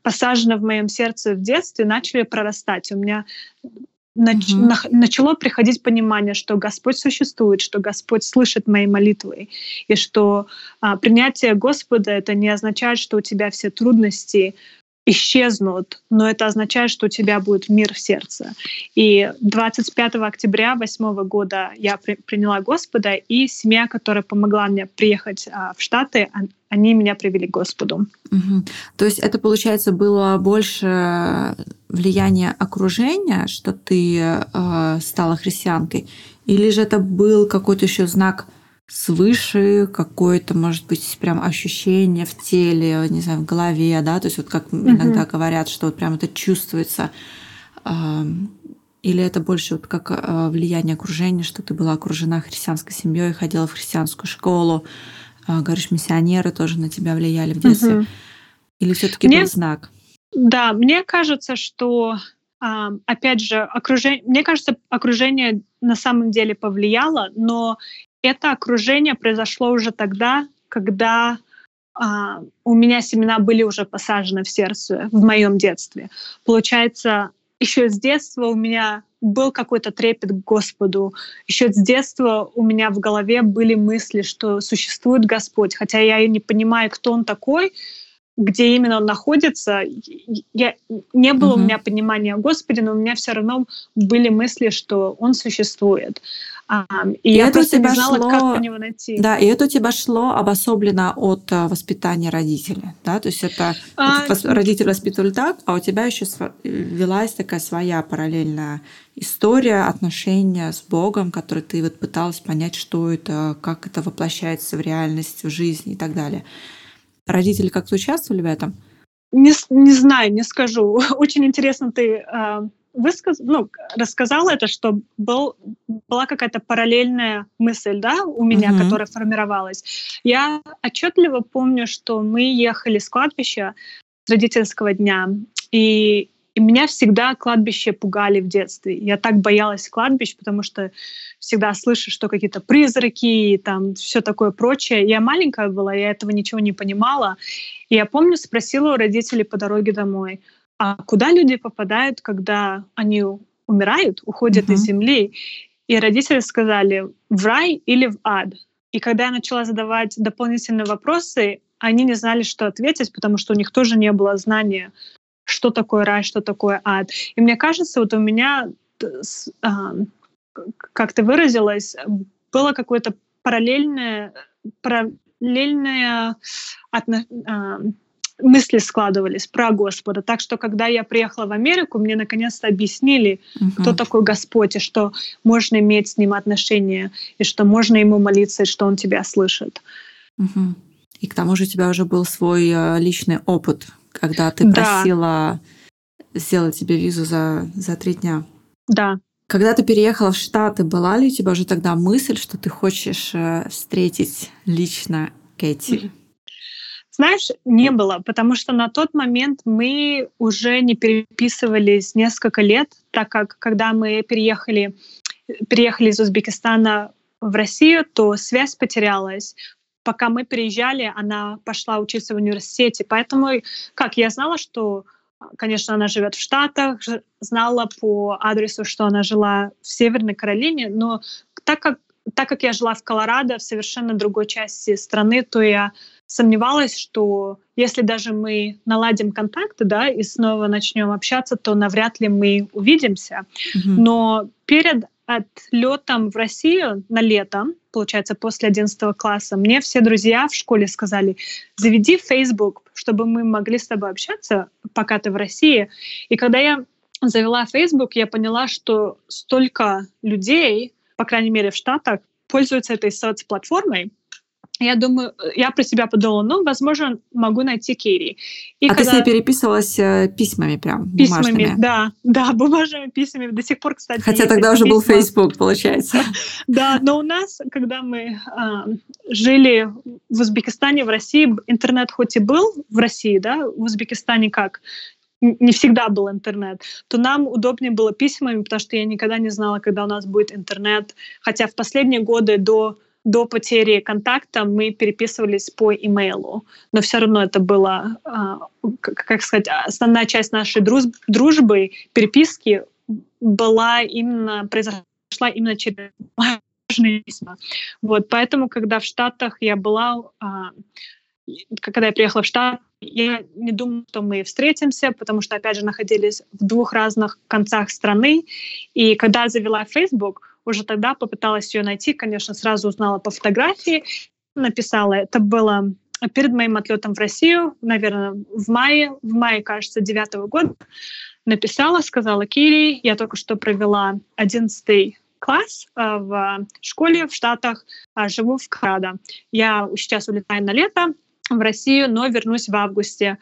посажены в моем сердце в детстве, начали прорастать. У меня нач- угу. на- начало приходить понимание, что Господь существует, что Господь слышит мои молитвы, и что а, принятие Господа это не означает, что у тебя все трудности исчезнут, но это означает, что у тебя будет мир в сердце. И 25 октября 2008 года я при, приняла Господа, и семья, которая помогла мне приехать а, в Штаты, они меня привели к Господу. Угу. То есть это, получается, было больше влияние окружения, что ты э, стала христианкой, или же это был какой-то еще знак свыше какое-то, может быть, прям ощущение в теле, не знаю, в голове, да, то есть вот как mm-hmm. иногда говорят, что вот прям это чувствуется, или это больше вот как а, влияние окружения, что ты была окружена христианской семьей, ходила в христианскую школу, а, говоришь, миссионеры тоже на тебя влияли в детстве, mm-hmm. или все-таки был знак? Да, мне кажется, что опять же, окружение, мне кажется, окружение на самом деле повлияло, но это окружение произошло уже тогда, когда а, у меня семена были уже посажены в сердце в моем детстве. Получается, еще с детства у меня был какой-то трепет к Господу. Еще с детства у меня в голове были мысли, что существует Господь, хотя я и не понимаю, кто Он такой, где именно он находится. Я, не было угу. у меня понимания о Господе, но у меня все равно были мысли, что Он существует. И, и я это просто не знала, шло, как по него найти. Да, и это у тебя шло обособленно от а, воспитания родителя, да, то есть это а, родители воспитывали так, а у тебя еще велась такая своя параллельная история отношения с Богом, который ты вот пыталась понять, что это, как это воплощается в реальность, в жизнь и так далее. Родители как-то участвовали в этом? не, не знаю, не скажу. Очень интересно ты э, высказ... ну, рассказала это, что был, была какая-то параллельная мысль да, у меня, mm-hmm. которая формировалась. Я отчетливо помню, что мы ехали с кладбища с родительского дня, и и меня всегда кладбище пугали в детстве. Я так боялась кладбищ, потому что всегда слышишь, что какие-то призраки и там все такое прочее. Я маленькая была, я этого ничего не понимала. И я помню, спросила у родителей по дороге домой, а куда люди попадают, когда они умирают, уходят uh-huh. из земли? И родители сказали, в рай или в ад. И когда я начала задавать дополнительные вопросы, они не знали, что ответить, потому что у них тоже не было знания что такое рай, что такое ад. И мне кажется, вот у меня, как ты выразилась, было какое-то параллельное, параллельное отно, мысли складывались про Господа. Так что, когда я приехала в Америку, мне наконец-то объяснили, угу. кто такой Господь, и что можно иметь с ним отношения, и что можно ему молиться, и что он тебя слышит. Угу. И к тому же у тебя уже был свой э, личный опыт когда ты да. просила сделать тебе визу за, за три дня. Да. Когда ты переехала в Штаты, была ли у тебя уже тогда мысль, что ты хочешь э, встретить лично Кэти? Знаешь, не было, потому что на тот момент мы уже не переписывались несколько лет, так как когда мы переехали, переехали из Узбекистана в Россию, то связь потерялась пока мы переезжали, она пошла учиться в университете. Поэтому, как я знала, что, конечно, она живет в Штатах, знала по адресу, что она жила в Северной Каролине, но так как так как я жила в Колорадо, в совершенно другой части страны, то я сомневалась, что если даже мы наладим контакты, да, и снова начнем общаться, то навряд ли мы увидимся. Mm-hmm. Но перед отлетом в Россию на лето, получается, после 11 класса, мне все друзья в школе сказали, заведи Facebook, чтобы мы могли с тобой общаться, пока ты в России. И когда я завела Facebook, я поняла, что столько людей, по крайней мере в Штатах, пользуются этой соцплатформой, я думаю, я про себя подумала, ну, возможно, могу найти Кири. И а когда... ты с ней переписывалась э, письмами прям, Письмами, бумажными. да, да, бумажными письмами до сих пор, кстати. Хотя тогда уже письма. был Facebook, получается. Да, но у нас, когда мы а, жили в Узбекистане, в России, интернет хоть и был в России, да, в Узбекистане как? не всегда был интернет, то нам удобнее было письмами, потому что я никогда не знала, когда у нас будет интернет. Хотя в последние годы до до потери контакта мы переписывались по имейлу, но все равно это было, а, как сказать, основная часть нашей дружбы, переписки была именно, произошла именно через важные письма. Вот, поэтому, когда в Штатах я была, а, когда я приехала в Штат, я не думала, что мы встретимся, потому что, опять же, находились в двух разных концах страны. И когда завела Facebook, уже тогда попыталась ее найти, конечно, сразу узнала по фотографии, написала. Это было перед моим отлетом в Россию, наверное, в мае, в мае, кажется, девятого года. Написала, сказала Кири, я только что провела одиннадцатый класс э, в школе в Штатах, э, живу в Колорадо. Я сейчас улетаю на лето, в Россию, но вернусь в августе.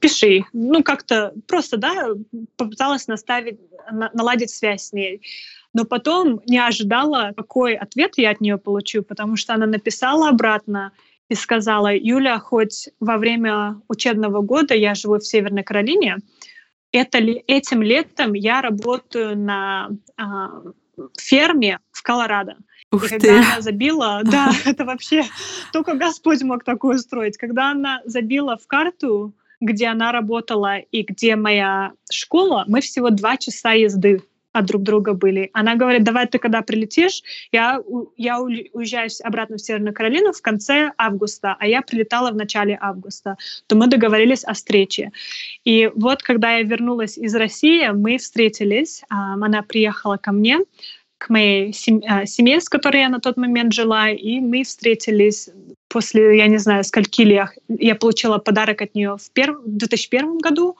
Пиши. Ну, как-то просто, да, попыталась наставить, наладить связь с ней. Но потом не ожидала, какой ответ я от нее получу, потому что она написала обратно и сказала, Юля, хоть во время учебного года я живу в Северной Каролине, это этим летом я работаю на а, ферме в Колорадо. Ух и когда ты. она забила, да, это вообще только Господь мог такое устроить. Когда она забила в карту, где она работала и где моя школа, мы всего два часа езды от друг друга были. Она говорит, давай ты когда прилетишь, я, я уезжаю обратно в Северную Каролину в конце августа, а я прилетала в начале августа, то мы договорились о встрече. И вот когда я вернулась из России, мы встретились, она приехала ко мне, к моей а, семье, с которой я на тот момент жила, и мы встретились после, я не знаю, скольки лет. Я получила подарок от нее в, перв... в 2001 году,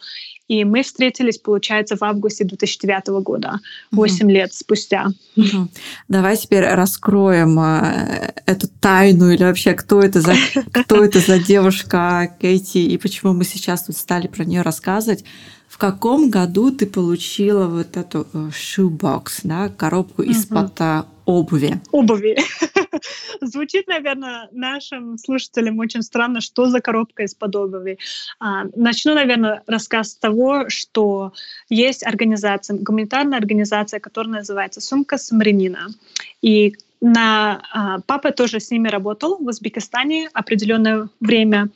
И мы встретились, получается, в августе 2009 года, 8 угу. лет спустя. Угу. Давай теперь раскроем э, эту тайну или вообще кто это за кто это за девушка Кейти и почему мы сейчас тут стали про нее рассказывать. Каком году ты получила вот эту э, shoebox, да, коробку из-под угу. обуви? Обуви. Звучит, наверное, нашим слушателям очень странно, что за коробка из-под обуви. А, начну, наверное, рассказ с того, что есть организация, гуманитарная организация, которая называется «Сумка Самарянина». И на, а, папа тоже с ними работал в Узбекистане определенное время.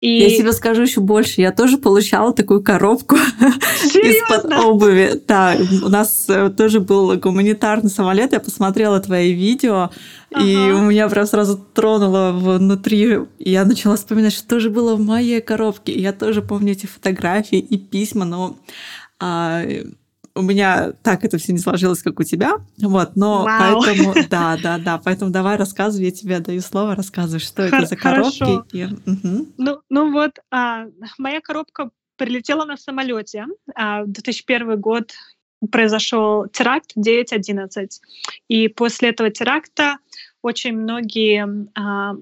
И... Я тебе скажу еще больше. Я тоже получала такую коробку из-под обуви. Да, у нас э, тоже был гуманитарный самолет. Я посмотрела твои видео, ага. и у меня прям сразу тронуло внутри. И я начала вспоминать, что тоже было в моей коробке. И я тоже помню эти фотографии и письма, но а, у меня так это все не сложилось, как у тебя. Вот, но Вау. поэтому, да, да, да. Поэтому давай рассказывай, я тебе даю слово, рассказывай, что Хор- это за коробки. И, угу. ну, ну вот, а, моя коробка прилетела на самолете. А, 2001 год произошел теракт 9.11. И после этого теракта очень многие а,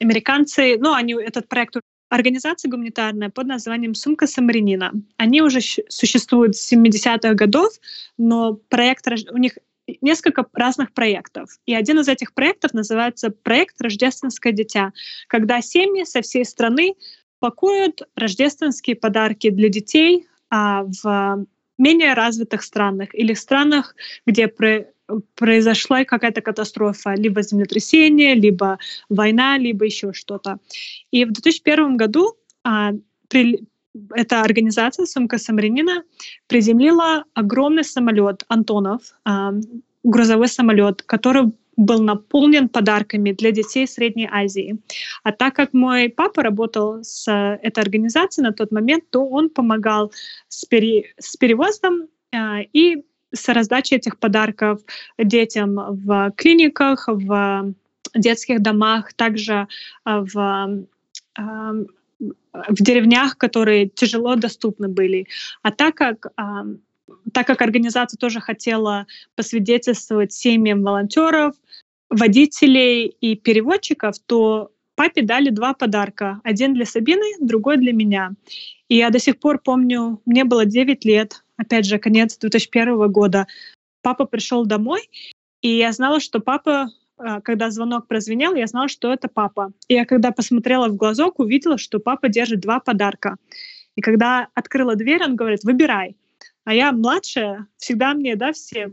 американцы, ну, они этот проект организация гуманитарная под названием «Сумка Самарянина». Они уже существуют с 70-х годов, но проект, у них несколько разных проектов. И один из этих проектов называется проект «Рождественское дитя», когда семьи со всей страны пакуют рождественские подарки для детей а, в менее развитых странах или странах, где произошла какая-то катастрофа, либо землетрясение, либо война, либо еще что-то. И в 2001 году а, при, эта организация «Сумка Самарянина» приземлила огромный самолет «Антонов», а, грузовой самолет, который был наполнен подарками для детей Средней Азии. А так как мой папа работал с этой организацией на тот момент, то он помогал с, пере, с перевозом э, и с раздачей этих подарков детям в клиниках, в детских домах, также а, в в деревнях, которые тяжело доступны были. А так как так как организация тоже хотела посвидетельствовать семьям волонтеров, водителей и переводчиков, то папе дали два подарка. Один для Сабины, другой для меня. И я до сих пор помню, мне было 9 лет, опять же, конец 2001 года. Папа пришел домой, и я знала, что папа, а, когда звонок прозвенел, я знала, что это папа. И я когда посмотрела в глазок, увидела, что папа держит два подарка. И когда открыла дверь, он говорит, выбирай. А я младшая, всегда мне, да, все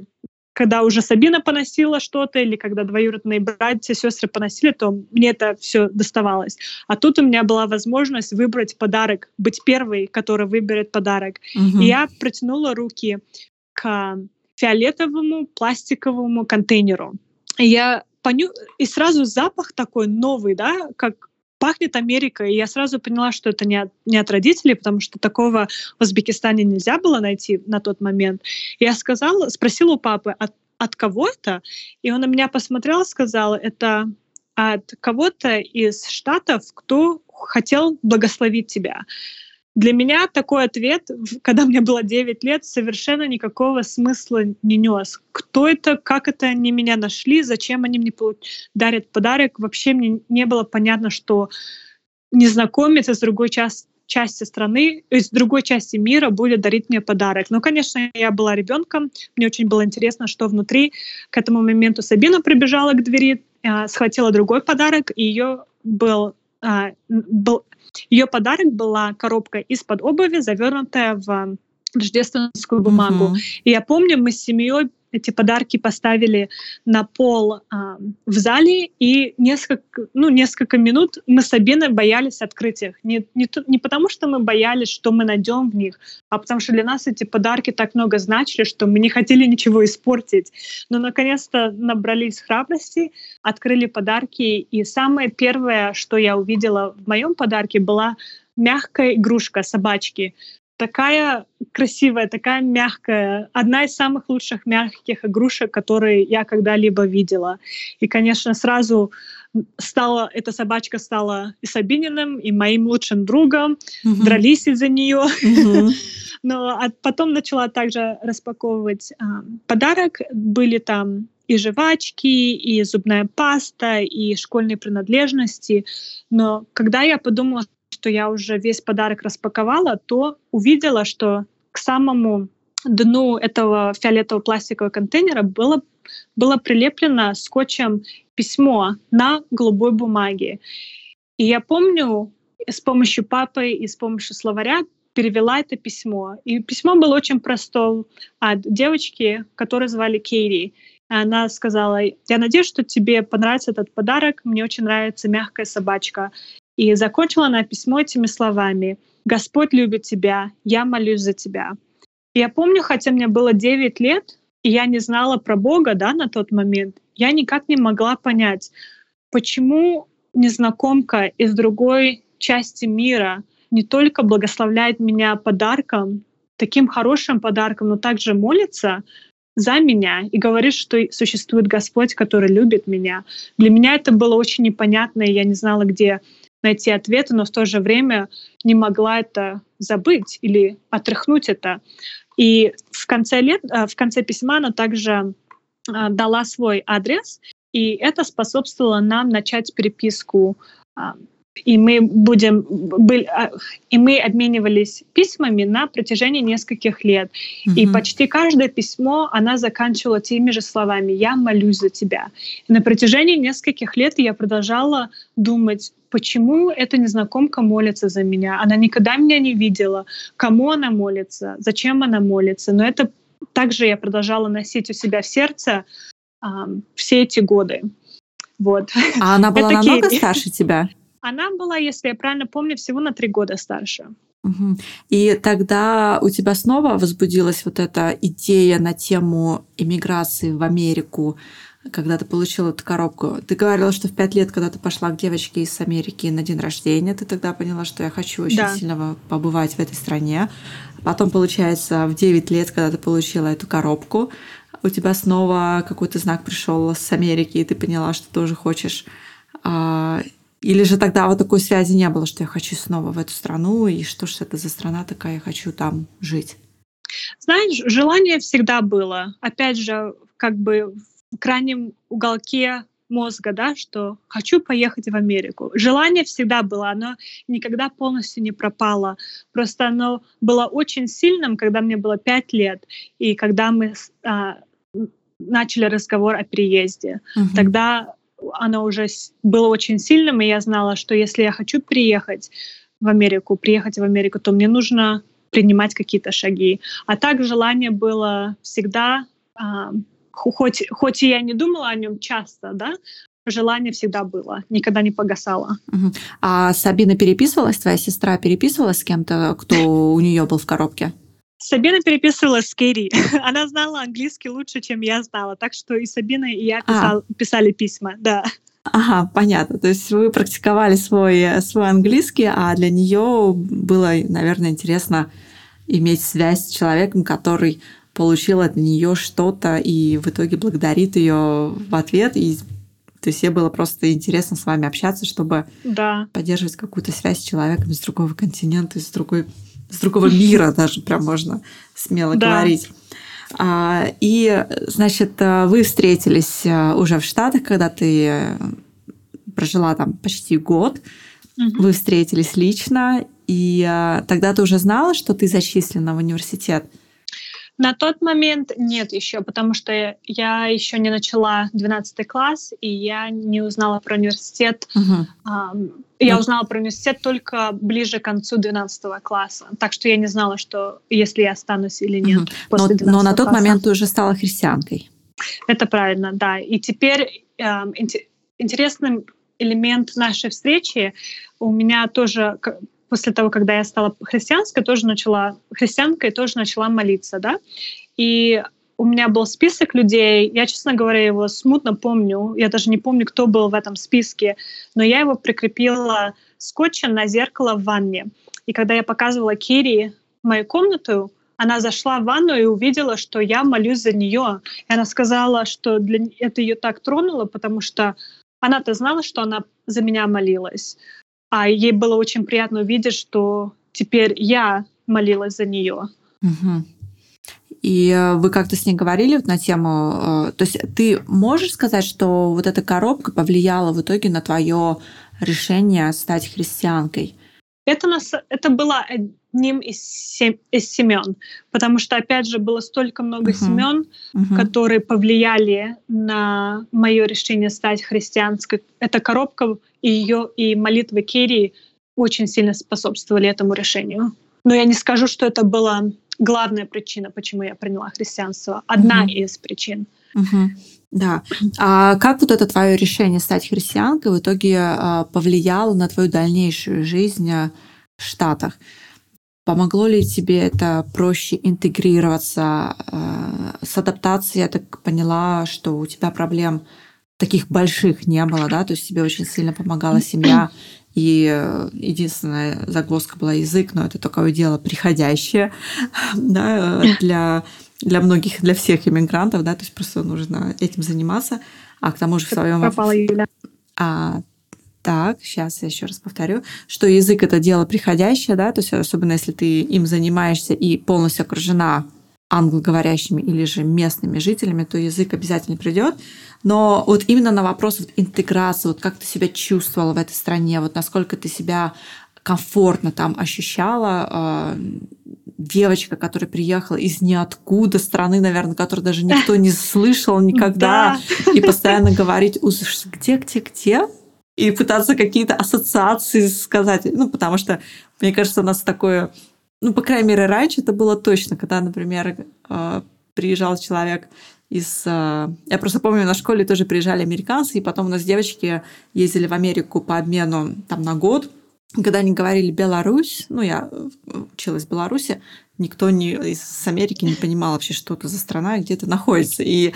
когда уже Сабина поносила что-то, или когда двоюродные братья, сестры поносили, то мне это все доставалось. А тут у меня была возможность выбрать подарок, быть первой, которая выберет подарок. Угу. И я протянула руки к фиолетовому пластиковому контейнеру. И я поню... И сразу запах такой новый, да, как пахнет Америка, и я сразу поняла, что это не от, не от родителей, потому что такого в Узбекистане нельзя было найти на тот момент. Я сказала, спросила у папы, от, от кого это? И он на меня посмотрел, сказал, это от кого-то из штатов, кто хотел благословить тебя. Для меня такой ответ, когда мне было 9 лет, совершенно никакого смысла не нес. Кто это, как это они меня нашли, зачем они мне дарят подарок, вообще мне не было понятно, что незнакомец из другой части части страны, из другой части мира будет дарить мне подарок. Но, конечно, я была ребенком, мне очень было интересно, что внутри. К этому моменту Сабина прибежала к двери, а, схватила другой подарок, и ее был, а, был ее подарок была коробка из-под обуви, завернутая в рождественскую бумагу. Uh-huh. И я помню, мы с семьей эти подарки поставили на пол а, в зале, и несколько, ну, несколько минут мы с Сабиной боялись открыть их. Не, не, не потому, что мы боялись, что мы найдем в них, а потому что для нас эти подарки так много значили, что мы не хотели ничего испортить. Но наконец-то набрались храбрости, открыли подарки, и самое первое, что я увидела в моем подарке, была мягкая игрушка собачки такая красивая, такая мягкая, одна из самых лучших мягких игрушек, которые я когда-либо видела. И, конечно, сразу стала эта собачка стала и Сабининым, и моим лучшим другом, угу. дрались из-за нее. Угу. Но а потом начала также распаковывать а, подарок. Были там и жвачки, и зубная паста, и школьные принадлежности. Но когда я подумала, что я уже весь подарок распаковала, то увидела, что к самому дну этого фиолетового пластикового контейнера было, было прилеплено скотчем письмо на голубой бумаге. И я помню, с помощью папы и с помощью словаря перевела это письмо. И письмо было очень простое от девочки, которую звали Кейри. Она сказала, я надеюсь, что тебе понравится этот подарок, мне очень нравится мягкая собачка. И закончила она письмо этими словами. «Господь любит тебя, я молюсь за тебя». Я помню, хотя мне было 9 лет, и я не знала про Бога да, на тот момент, я никак не могла понять, почему незнакомка из другой части мира не только благословляет меня подарком, таким хорошим подарком, но также молится за меня и говорит, что существует Господь, который любит меня. Для меня это было очень непонятно, и я не знала, где найти ответы, но в то же время не могла это забыть или отряхнуть это. И в конце, лет, э, в конце письма она также э, дала свой адрес, и это способствовало нам начать переписку а, и мы будем были, а, и мы обменивались письмами на протяжении нескольких лет. Mm-hmm. И почти каждое письмо она заканчивала теми же словами: "Я молюсь за тебя". И на протяжении нескольких лет я продолжала думать, почему эта незнакомка молится за меня. Она никогда меня не видела. Кому она молится? Зачем она молится? Но это также я продолжала носить у себя в сердце э, все эти годы. Вот. А она была намного Керри. старше тебя? Она была, если я правильно помню, всего на три года старше. Угу. И тогда у тебя снова возбудилась вот эта идея на тему иммиграции в Америку, когда ты получила эту коробку. Ты говорила, что в пять лет, когда ты пошла к девочке из Америки на день рождения, ты тогда поняла, что я хочу очень да. сильно побывать в этой стране. Потом, получается, в 9 лет, когда ты получила эту коробку, у тебя снова какой-то знак пришел с Америки, и ты поняла, что тоже хочешь а, или же тогда вот такой связи не было, что я хочу снова в эту страну, и что ж это за страна такая, я хочу там жить? Знаешь, желание всегда было. Опять же, как бы в крайнем уголке мозга, да, что хочу поехать в Америку. Желание всегда было, оно никогда полностью не пропало. Просто оно было очень сильным, когда мне было пять лет, и когда мы а, начали разговор о переезде. Угу. Тогда оно уже было очень сильным, и я знала, что если я хочу приехать в Америку, приехать в Америку, то мне нужно принимать какие-то шаги. А так желание было всегда, а, хоть, хоть и я не думала о нем часто, да, желание всегда было, никогда не погасало. А Сабина переписывалась, твоя сестра переписывалась с кем-то, кто у нее был в коробке? Сабина переписывалась с Керри. Она знала английский лучше, чем я знала. Так что и Сабина, и я писал, а. писали письма, да. Ага, понятно. То есть вы практиковали свой, свой английский, а для нее было, наверное, интересно иметь связь с человеком, который получил от нее что-то и в итоге благодарит ее в ответ. И то есть ей было просто интересно с вами общаться, чтобы да. поддерживать какую-то связь с человеком из другого континента, из другой с другого мира даже прям можно смело да. говорить. А, и, значит, вы встретились э, уже в Штатах, когда ты э, прожила там почти год. Угу. Вы встретились лично, и э, тогда ты уже знала, что ты зачислена в университет. На тот момент нет еще, потому что я еще не начала 12 класс, и я не узнала про университет. Uh-huh. Я ну. узнала про университет только ближе к концу 12 класса. Так что я не знала, что если я останусь или нет uh-huh. после но, но на тот класса. момент ты уже стала христианкой. Это правильно, да. И теперь э, интересным элемент нашей встречи у меня тоже после того, когда я стала христианской, тоже начала христианкой, тоже начала молиться, да. И у меня был список людей, я, честно говоря, его смутно помню, я даже не помню, кто был в этом списке, но я его прикрепила скотчем на зеркало в ванне. И когда я показывала Кири мою комнату, она зашла в ванну и увидела, что я молюсь за нее. И она сказала, что для... это ее так тронуло, потому что она-то знала, что она за меня молилась. А ей было очень приятно увидеть, что теперь я молилась за нее. Угу. И э, вы как-то с ней говорили на тему, э, то есть ты можешь сказать, что вот эта коробка повлияла в итоге на твое решение стать христианкой? Это, нас, это было одним из, сем, из семен, потому что, опять же, было столько много uh-huh. семен, uh-huh. которые повлияли на мое решение стать христианской. Эта коробка и ее и молитвы Кирии очень сильно способствовали этому решению. Но я не скажу, что это была главная причина, почему я приняла христианство. Одна mm-hmm. из причин. Mm-hmm. Да. А как вот это твое решение стать христианкой в итоге а, повлияло на твою дальнейшую жизнь а, в Штатах? Помогло ли тебе это проще интегрироваться а, с адаптацией? Я так поняла, что у тебя проблем таких больших не было, да? То есть тебе очень сильно помогала семья и э, единственная загвоздка была язык, но это такое дело приходящее да, для, для многих, для всех иммигрантов, да, то есть просто нужно этим заниматься. А к тому же в своем... Пропала Юля. А, так, сейчас я еще раз повторю, что язык это дело приходящее, да, то есть особенно если ты им занимаешься и полностью окружена англоговорящими или же местными жителями, то язык обязательно придет. Но вот именно на вопрос вот интеграции, вот как ты себя чувствовала в этой стране, вот насколько ты себя комфортно там ощущала, э, девочка, которая приехала из ниоткуда страны, наверное, которую даже никто не слышал никогда, и постоянно говорить, где, где, где, и пытаться какие-то ассоциации сказать, ну, потому что, мне кажется, у нас такое, ну, по крайней мере, раньше это было точно, когда, например, э, приезжал человек из... Э, я просто помню, на школе тоже приезжали американцы, и потом у нас девочки ездили в Америку по обмену там на год. Когда они говорили «Беларусь», ну, я училась в Беларуси, никто не, из Америки не понимал вообще, что это за страна, где это находится. И,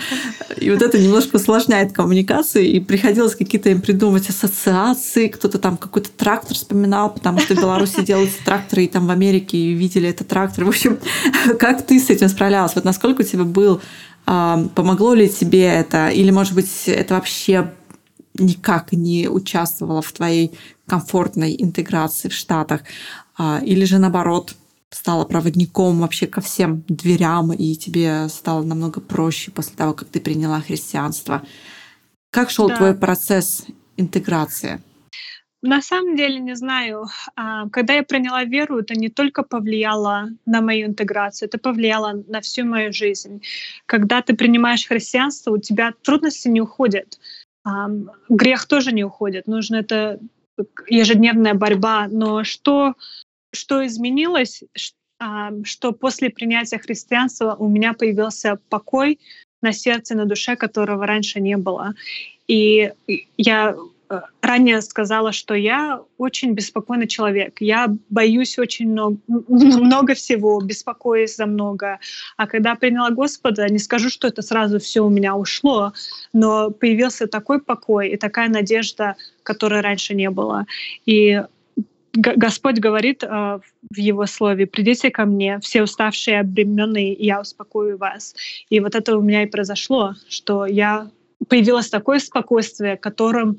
и вот это немножко усложняет коммуникацию, и приходилось какие-то им придумывать ассоциации, кто-то там какой-то трактор вспоминал, потому что в Беларуси делаются тракторы, и там в Америке видели этот трактор. В общем, как ты с этим справлялась? Вот насколько у тебя был Помогло ли тебе это? Или, может быть, это вообще никак не участвовало в твоей комфортной интеграции в Штатах? А, или же, наоборот, стала проводником вообще ко всем дверям, и тебе стало намного проще после того, как ты приняла христианство? Как шел да. твой процесс интеграции? На самом деле не знаю. А, когда я приняла веру, это не только повлияло на мою интеграцию, это повлияло на всю мою жизнь. Когда ты принимаешь христианство, у тебя трудности не уходят. Грех тоже не уходит. Нужно это ежедневная борьба. Но что, что изменилось, что после принятия христианства у меня появился покой на сердце, на душе, которого раньше не было. И я Э, ранее сказала, что я очень беспокойный человек. Я боюсь очень много, много всего, беспокоюсь за много. А когда приняла Господа, не скажу, что это сразу все у меня ушло, но появился такой покой и такая надежда, которой раньше не было. И Господь говорит э, в Его Слове, «Придите ко мне, все уставшие и обремененные, и я успокою вас». И вот это у меня и произошло, что я появилось такое спокойствие, которым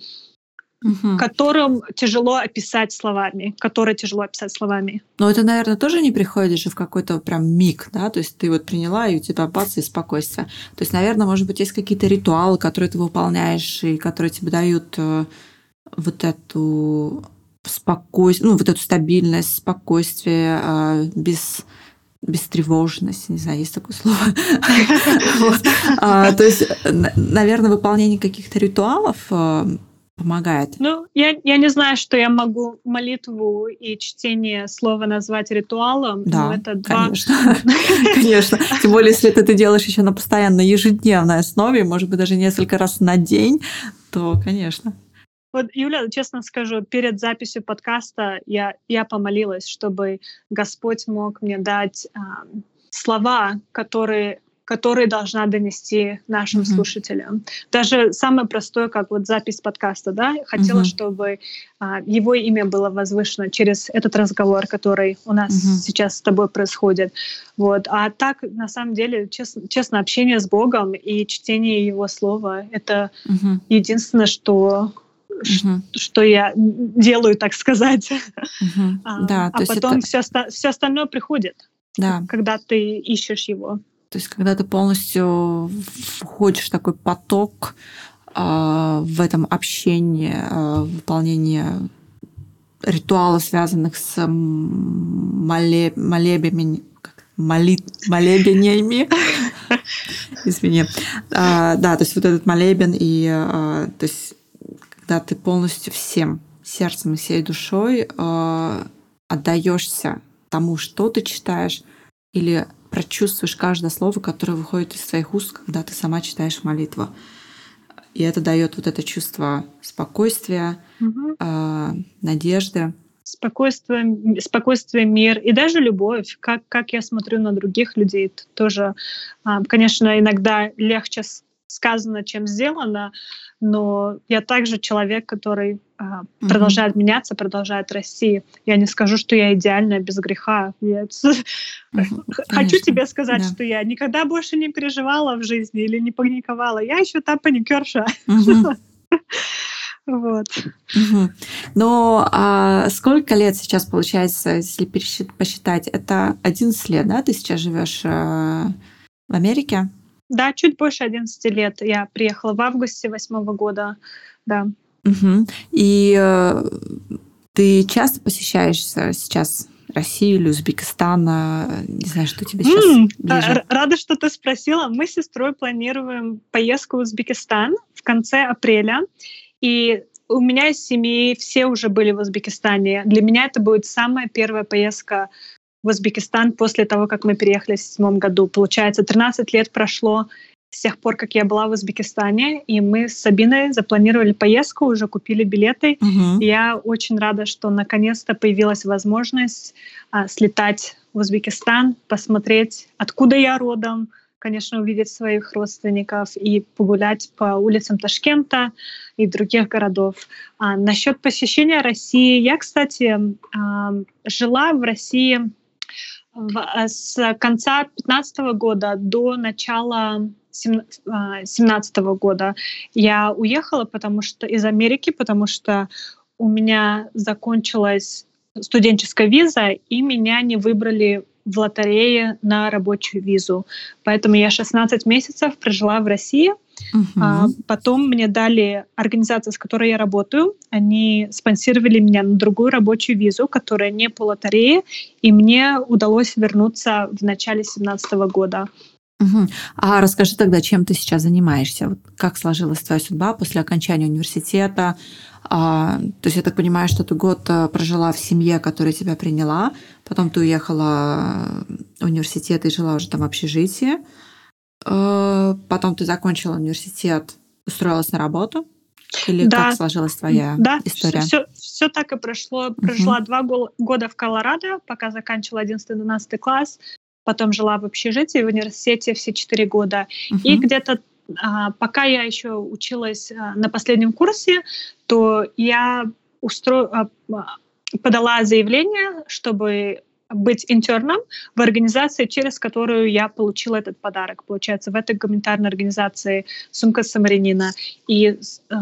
угу. которым тяжело описать словами, которые тяжело описать словами. Но это, наверное, тоже не приходит же в какой-то прям миг, да, то есть ты вот приняла, и у тебя бац, и спокойствие. То есть, наверное, может быть, есть какие-то ритуалы, которые ты выполняешь, и которые тебе дают э, вот эту спокойствие, ну, вот эту стабильность, спокойствие, э, без бестревожность, не знаю, есть такое слово. А, то есть, наверное, выполнение каких-то ритуалов э, помогает? Ну, я, я не знаю, что я могу молитву и чтение слова назвать ритуалом. Да, но это два... конечно. конечно. Тем более, если это ты делаешь еще на постоянно ежедневной основе, может быть, даже несколько раз на день, то, конечно. Вот, Юля, честно скажу, перед записью подкаста я, я помолилась, чтобы Господь мог мне дать э, слова, которые которые должна донести нашим mm-hmm. слушателям. Даже самое простое, как вот запись подкаста, да, хотела, mm-hmm. чтобы а, его имя было возвышено через этот разговор, который у нас mm-hmm. сейчас с тобой происходит. Вот. А так, на самом деле, честно, честно общение с Богом и чтение Его Слова — это mm-hmm. единственное, что Uh-huh. что я делаю, так сказать. Uh-huh. А, да, а потом это... все, все остальное приходит. да. когда ты ищешь его. То есть, когда ты полностью входишь в такой поток э, в этом общении, э, выполнении ритуалов, связанных с моле, молебями, молит, молебениями. Извини. А, да, то есть вот этот молебен и а, то есть когда ты полностью всем сердцем и всей душой а, отдаешься тому, что ты читаешь, или прочувствуешь каждое слово, которое выходит из твоих уст, когда ты сама читаешь молитву. И это дает вот это чувство спокойствия, угу. э, надежды. Спокойствие, спокойствие, мир и даже любовь. Как, как я смотрю на других людей, тоже, э, конечно, иногда легче сказано, чем сделано, но я также человек, который а, mm-hmm. продолжает меняться, продолжает расти. Я не скажу, что я идеальная без греха. Я mm-hmm. хочу тебе сказать, да. что я никогда больше не переживала в жизни или не паниковала. Я еще та паникерша. Mm-hmm. Вот. Угу. Но а сколько лет сейчас получается, если посчитать? Это 11 лет, да? Ты сейчас живешь э, в Америке? Да, чуть больше 11 лет. Я приехала в августе восьмого года, да. Угу. И э, ты часто посещаешь сейчас Россию или Узбекистан? Не знаю, что тебе сейчас mm, ближе. Рада, что ты спросила. Мы с сестрой планируем поездку в Узбекистан в конце апреля. И у меня из семьи все уже были в Узбекистане. Для меня это будет самая первая поездка в Узбекистан после того, как мы переехали в седьмом году. Получается, 13 лет прошло с тех пор, как я была в Узбекистане, и мы с Сабиной запланировали поездку, уже купили билеты. И я очень рада, что наконец-то появилась возможность а, слетать в Узбекистан, посмотреть, откуда я родом, конечно, увидеть своих родственников и погулять по улицам Ташкента и других городов. А, насчет посещения России, я, кстати, а, жила в России с конца 2015 года до начала 2017 а, года я уехала потому что из Америки, потому что у меня закончилась студенческая виза, и меня не выбрали в лотерее на рабочую визу. Поэтому я 16 месяцев прожила в России. Uh-huh. А потом мне дали организация, с которой я работаю. Они спонсировали меня на другую рабочую визу, которая не по лотерее, и мне удалось вернуться в начале 2017 года. Угу. А расскажи тогда, чем ты сейчас занимаешься? Вот как сложилась твоя судьба после окончания университета? А, то есть я так понимаю, что ты год э, прожила в семье, которая тебя приняла, потом ты уехала в университет и жила уже там в общежитии, э, потом ты закончила университет, устроилась на работу, или да. как сложилась твоя да, история? Все, все так и прошло. Прожила uh два года в Колорадо, пока заканчивала 11-12 класс. Потом жила в общежитии в университете все четыре года. uh И где-то а, пока я еще училась а, на последнем курсе, то я устро... А, подала заявление, чтобы быть интерном в организации, через которую я получила этот подарок. Получается, в этой гуманитарной организации «Сумка Самарянина». И э,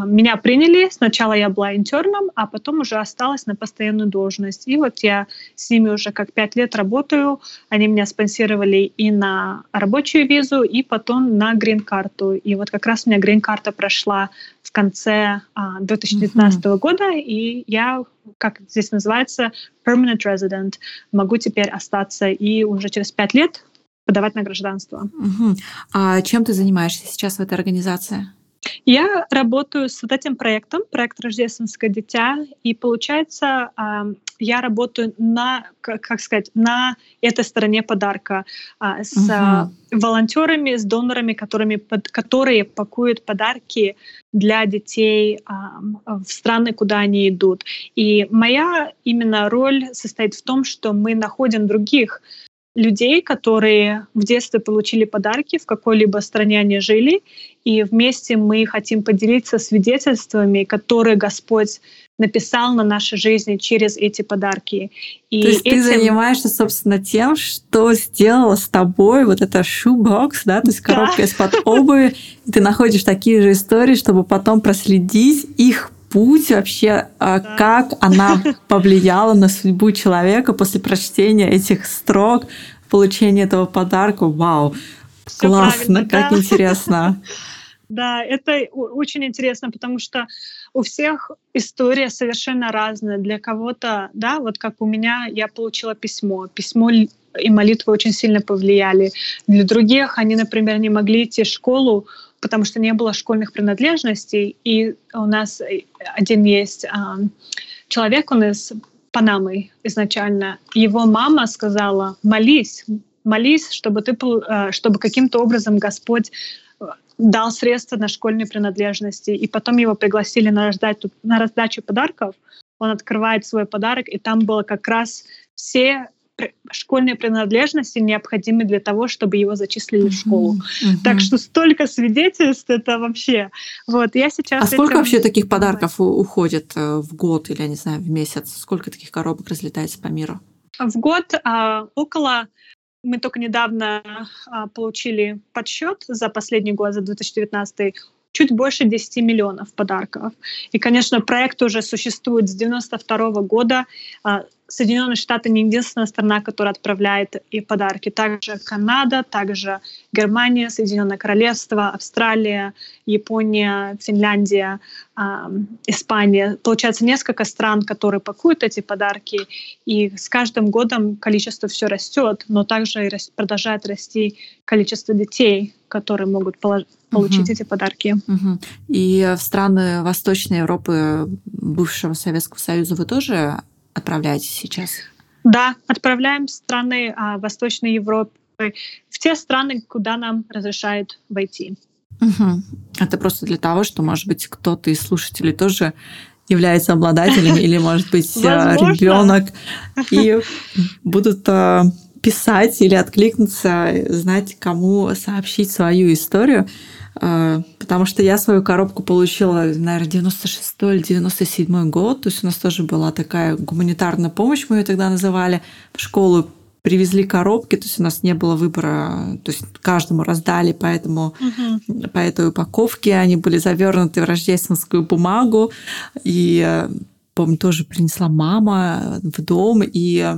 меня приняли. Сначала я была интерном, а потом уже осталась на постоянную должность. И вот я с ними уже как пять лет работаю. Они меня спонсировали и на рабочую визу, и потом на грин-карту. И вот как раз у меня грин-карта прошла конце а, 2019 mm-hmm. года, и я, как здесь называется, permanent resident, могу теперь остаться и уже через пять лет подавать на гражданство. Угу. А чем ты занимаешься сейчас в этой организации? Я работаю с вот этим проектом, проект «Рождественское дитя», и получается, я работаю на, как сказать, на этой стороне подарка а, с угу. волонтерами, с донорами, которыми, которые пакуют подарки для детей в страны, куда они идут. И моя именно роль состоит в том, что мы находим других людей, которые в детстве получили подарки, в какой-либо стране они жили, и вместе мы хотим поделиться свидетельствами, которые Господь написал на нашей жизни через эти подарки. И То есть этим... ты занимаешься, собственно, тем, что сделала с тобой вот эта шубокс, да, то есть коробка да. из-под обуви, и ты находишь такие же истории, чтобы потом проследить их путь вообще, а, да. как она повлияла на судьбу человека после прочтения этих строк получения этого подарка. Вау, Всё классно, как да. интересно. Да, это очень интересно, потому что у всех история совершенно разная. Для кого-то, да, вот как у меня, я получила письмо. Письмо и молитвы очень сильно повлияли. Для других они, например, не могли идти в школу, потому что не было школьных принадлежностей. И у нас э, один есть а, человек, он из Панамы изначально. Его мама сказала, молись, молись, чтобы, ты, э, чтобы каким-то образом Господь э, дал средства на школьные принадлежности. И потом его пригласили на, раздачу, на раздачу подарков. Он открывает свой подарок, и там было как раз все школьные принадлежности необходимы для того, чтобы его зачислили в школу. Mm-hmm. Так что столько свидетельств это вообще. Вот я сейчас. А сколько вообще таких подарков уходит э, в год или я не знаю в месяц? Сколько таких коробок разлетается по миру? В год а, около мы только недавно а, получили подсчет за последний год, за 2019 чуть больше 10 миллионов подарков. И, конечно, проект уже существует с 92 года. Соединенные Штаты не единственная страна, которая отправляет и подарки. Также Канада, также Германия, Соединенное Королевство, Австралия, Япония, Финляндия, э, Испания. Получается несколько стран, которые пакуют эти подарки. И с каждым годом количество все растет, но также и продолжает расти количество детей, которые могут получить угу. эти подарки. Угу. И в страны Восточной Европы бывшего Советского Союза вы тоже отправляете сейчас? Да, отправляем в страны а, Восточной Европы, в те страны, куда нам разрешают войти. Угу. Это просто для того, что, может быть, кто-то из слушателей тоже является обладателем, или, может быть, а, ребенок, и будут а, писать или откликнуться, знать, кому сообщить свою историю. А, потому что я свою коробку получила, наверное, 96 или 97 год. То есть у нас тоже была такая гуманитарная помощь, мы ее тогда называли. В школу привезли коробки, то есть у нас не было выбора, то есть каждому раздали, поэтому угу. по этой упаковке они были завернуты в рождественскую бумагу. И э, помню, тоже принесла мама в дом, и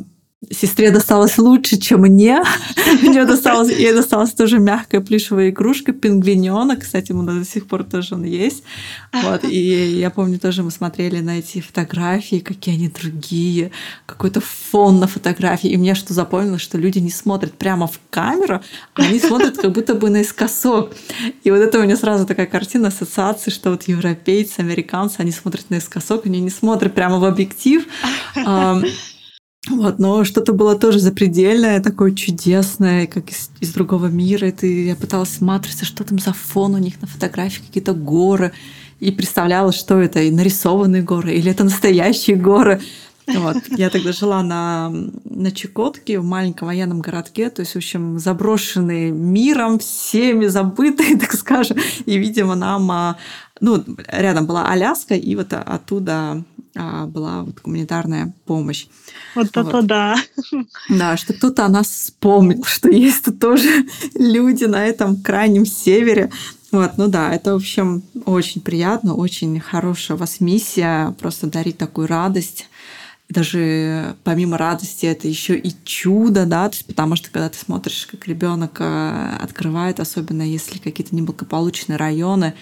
сестре досталось лучше, чем мне. Мне досталось, ей досталась тоже мягкая плюшевая игрушка, пингвиненок. Кстати, у нас до сих пор тоже он есть. Вот. И я помню, тоже мы смотрели на эти фотографии, какие они другие, какой-то фон на фотографии. И мне что запомнилось, что люди не смотрят прямо в камеру, а они смотрят как будто бы наискосок. И вот это у меня сразу такая картина ассоциации, что вот европейцы, американцы, они смотрят наискосок, они не смотрят прямо в объектив. Вот, но что-то было тоже запредельное, такое чудесное, как из, из другого мира. И я пыталась смотреться, что там за фон у них на фотографии, какие-то горы. И представляла, что это, и нарисованные горы, или это настоящие горы. Вот. Я тогда жила на, на Чукотке, в маленьком военном городке, то есть, в общем, заброшенный миром, всеми забытый, так скажем. И, видимо, нам... А, ну, рядом была Аляска, и вот оттуда была вот гуманитарная помощь. Вот, вот это да. Да, что кто-то о нас вспомнил, что есть тоже люди на этом крайнем севере. Вот, ну да, это, в общем, очень приятно, очень хорошая у вас миссия, просто дарить такую радость. Даже помимо радости это еще и чудо, да, то есть потому что когда ты смотришь, как ребенок э, открывает, особенно если какие-то неблагополучные районы,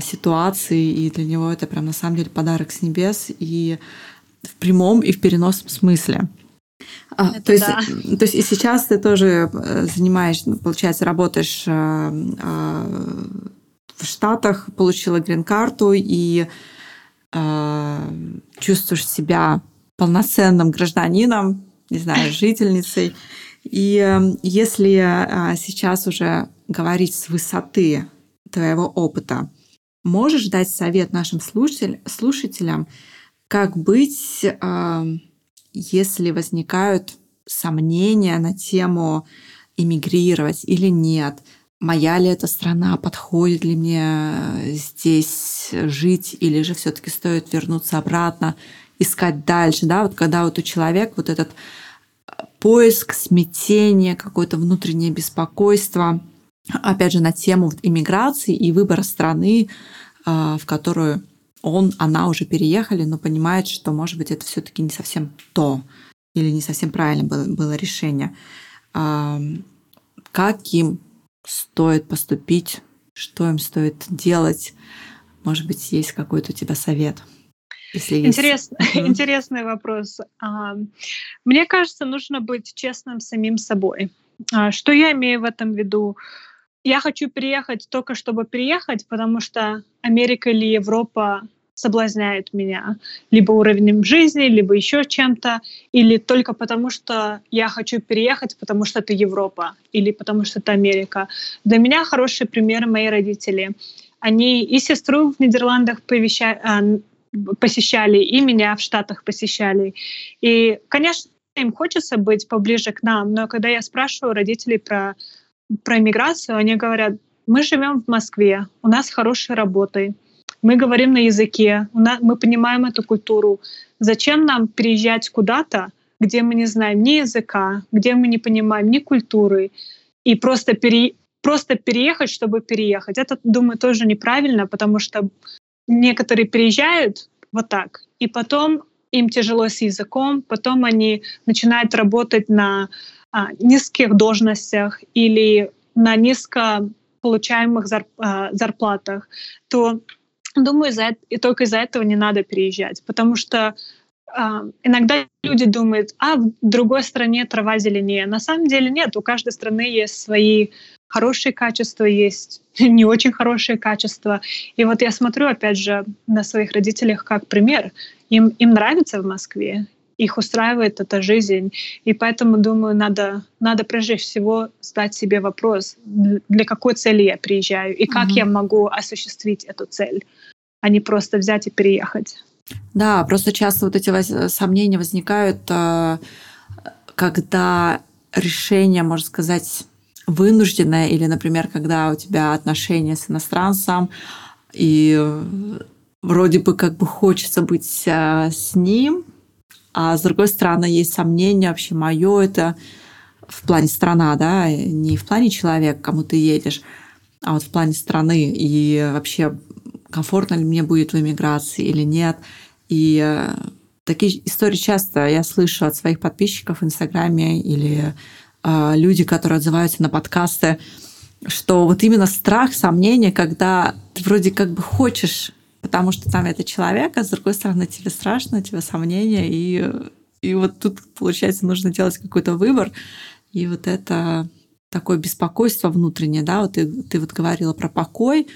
ситуации, и для него это прям на самом деле подарок с небес и в прямом и в переносном смысле. А, то, есть, да. то есть и сейчас ты тоже э, занимаешь, получается, работаешь э, в Штатах, получила грин-карту и чувствуешь себя полноценным гражданином, не знаю, жительницей. И если сейчас уже говорить с высоты твоего опыта, Можешь дать совет нашим слушатель, слушателям, как быть, если возникают сомнения на тему иммигрировать или нет? Моя ли эта страна, подходит ли мне здесь жить, или же все-таки стоит вернуться обратно, искать дальше, да, вот когда вот у человека вот этот поиск, смятение, какое-то внутреннее беспокойство – опять же, на тему иммиграции и выбора страны, а, в которую он, она уже переехали, но понимает, что, может быть, это все таки не совсем то или не совсем правильно было, было решение. как им стоит поступить, что им стоит делать. Может быть, есть какой-то у тебя совет? Если есть. Интересный вопрос. Мне кажется, нужно быть честным самим собой. А, что я имею в этом в виду? Я хочу переехать только чтобы переехать, потому что Америка или Европа соблазняет меня либо уровнем жизни, либо еще чем-то, или только потому, что я хочу переехать, потому что это Европа, или потому что это Америка. Для меня хороший пример мои родители. Они и сестру в Нидерландах а, посещали, и меня в Штатах посещали. И, конечно, им хочется быть поближе к нам, но когда я спрашиваю родителей про, про миграцию, они говорят, мы живем в Москве, у нас хорошие работы, мы говорим на языке, мы понимаем эту культуру. Зачем нам переезжать куда-то, где мы не знаем ни языка, где мы не понимаем ни культуры, и просто, пере, просто переехать, чтобы переехать? Это, думаю, тоже неправильно, потому что некоторые переезжают вот так, и потом им тяжело с языком, потом они начинают работать на а, низких должностях или на низко получаемых зар, а, зарплатах, то думаю, за, и только из-за этого не надо переезжать, потому что а, иногда люди думают, а в другой стране трава зеленее. На самом деле нет, у каждой страны есть свои хорошие качества, есть не очень хорошие качества. И вот я смотрю, опять же, на своих родителях как пример. Им, им нравится в Москве, их устраивает эта жизнь. И поэтому, думаю, надо, надо прежде всего задать себе вопрос, для какой цели я приезжаю и как mm-hmm. я могу осуществить эту цель, а не просто взять и переехать. Да, просто часто вот эти воз... сомнения возникают, э, когда решение, можно сказать, вынужденное, или, например, когда у тебя отношения с иностранцем, и вроде бы как бы хочется быть э, с ним, а с другой стороны есть сомнения вообще мое это в плане страна, да, не в плане человека, кому ты едешь, а вот в плане страны и вообще комфортно ли мне будет в эмиграции или нет. И э, такие истории часто я слышу от своих подписчиков в Инстаграме или э, люди, которые отзываются на подкасты, что вот именно страх, сомнение, когда ты вроде как бы хочешь, потому что там это человек, а с другой стороны тебе страшно, тебе сомнения, и, и вот тут, получается, нужно делать какой-то выбор, и вот это такое беспокойство внутреннее, да, вот ты, ты вот говорила про покой,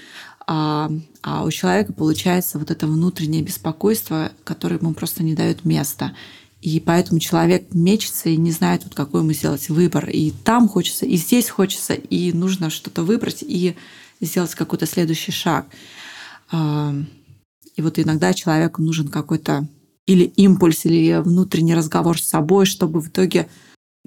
а, а у человека получается вот это внутреннее беспокойство, которое ему просто не дает места. И поэтому человек мечется и не знает, вот какой ему сделать выбор. И там хочется, и здесь хочется, и нужно что-то выбрать и сделать какой-то следующий шаг. И вот иногда человеку нужен какой-то или импульс, или внутренний разговор с собой, чтобы в итоге,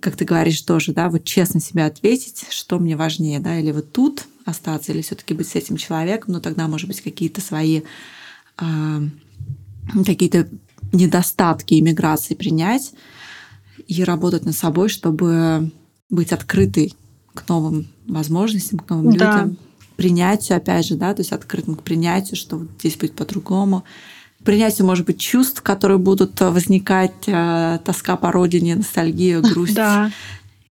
как ты говоришь тоже, да, вот честно себе ответить, что мне важнее, да, или вот тут остаться, или все-таки быть с этим человеком, но тогда, может быть, какие-то свои э, какие-то недостатки иммиграции принять и работать над собой, чтобы быть открытой к новым возможностям, к новым да. людям, принятию, опять же, да, то есть открытым к принятию, что вот здесь будет по-другому. Принятию, может быть, чувств, которые будут возникать, э, тоска по родине, ностальгия, грусть. Да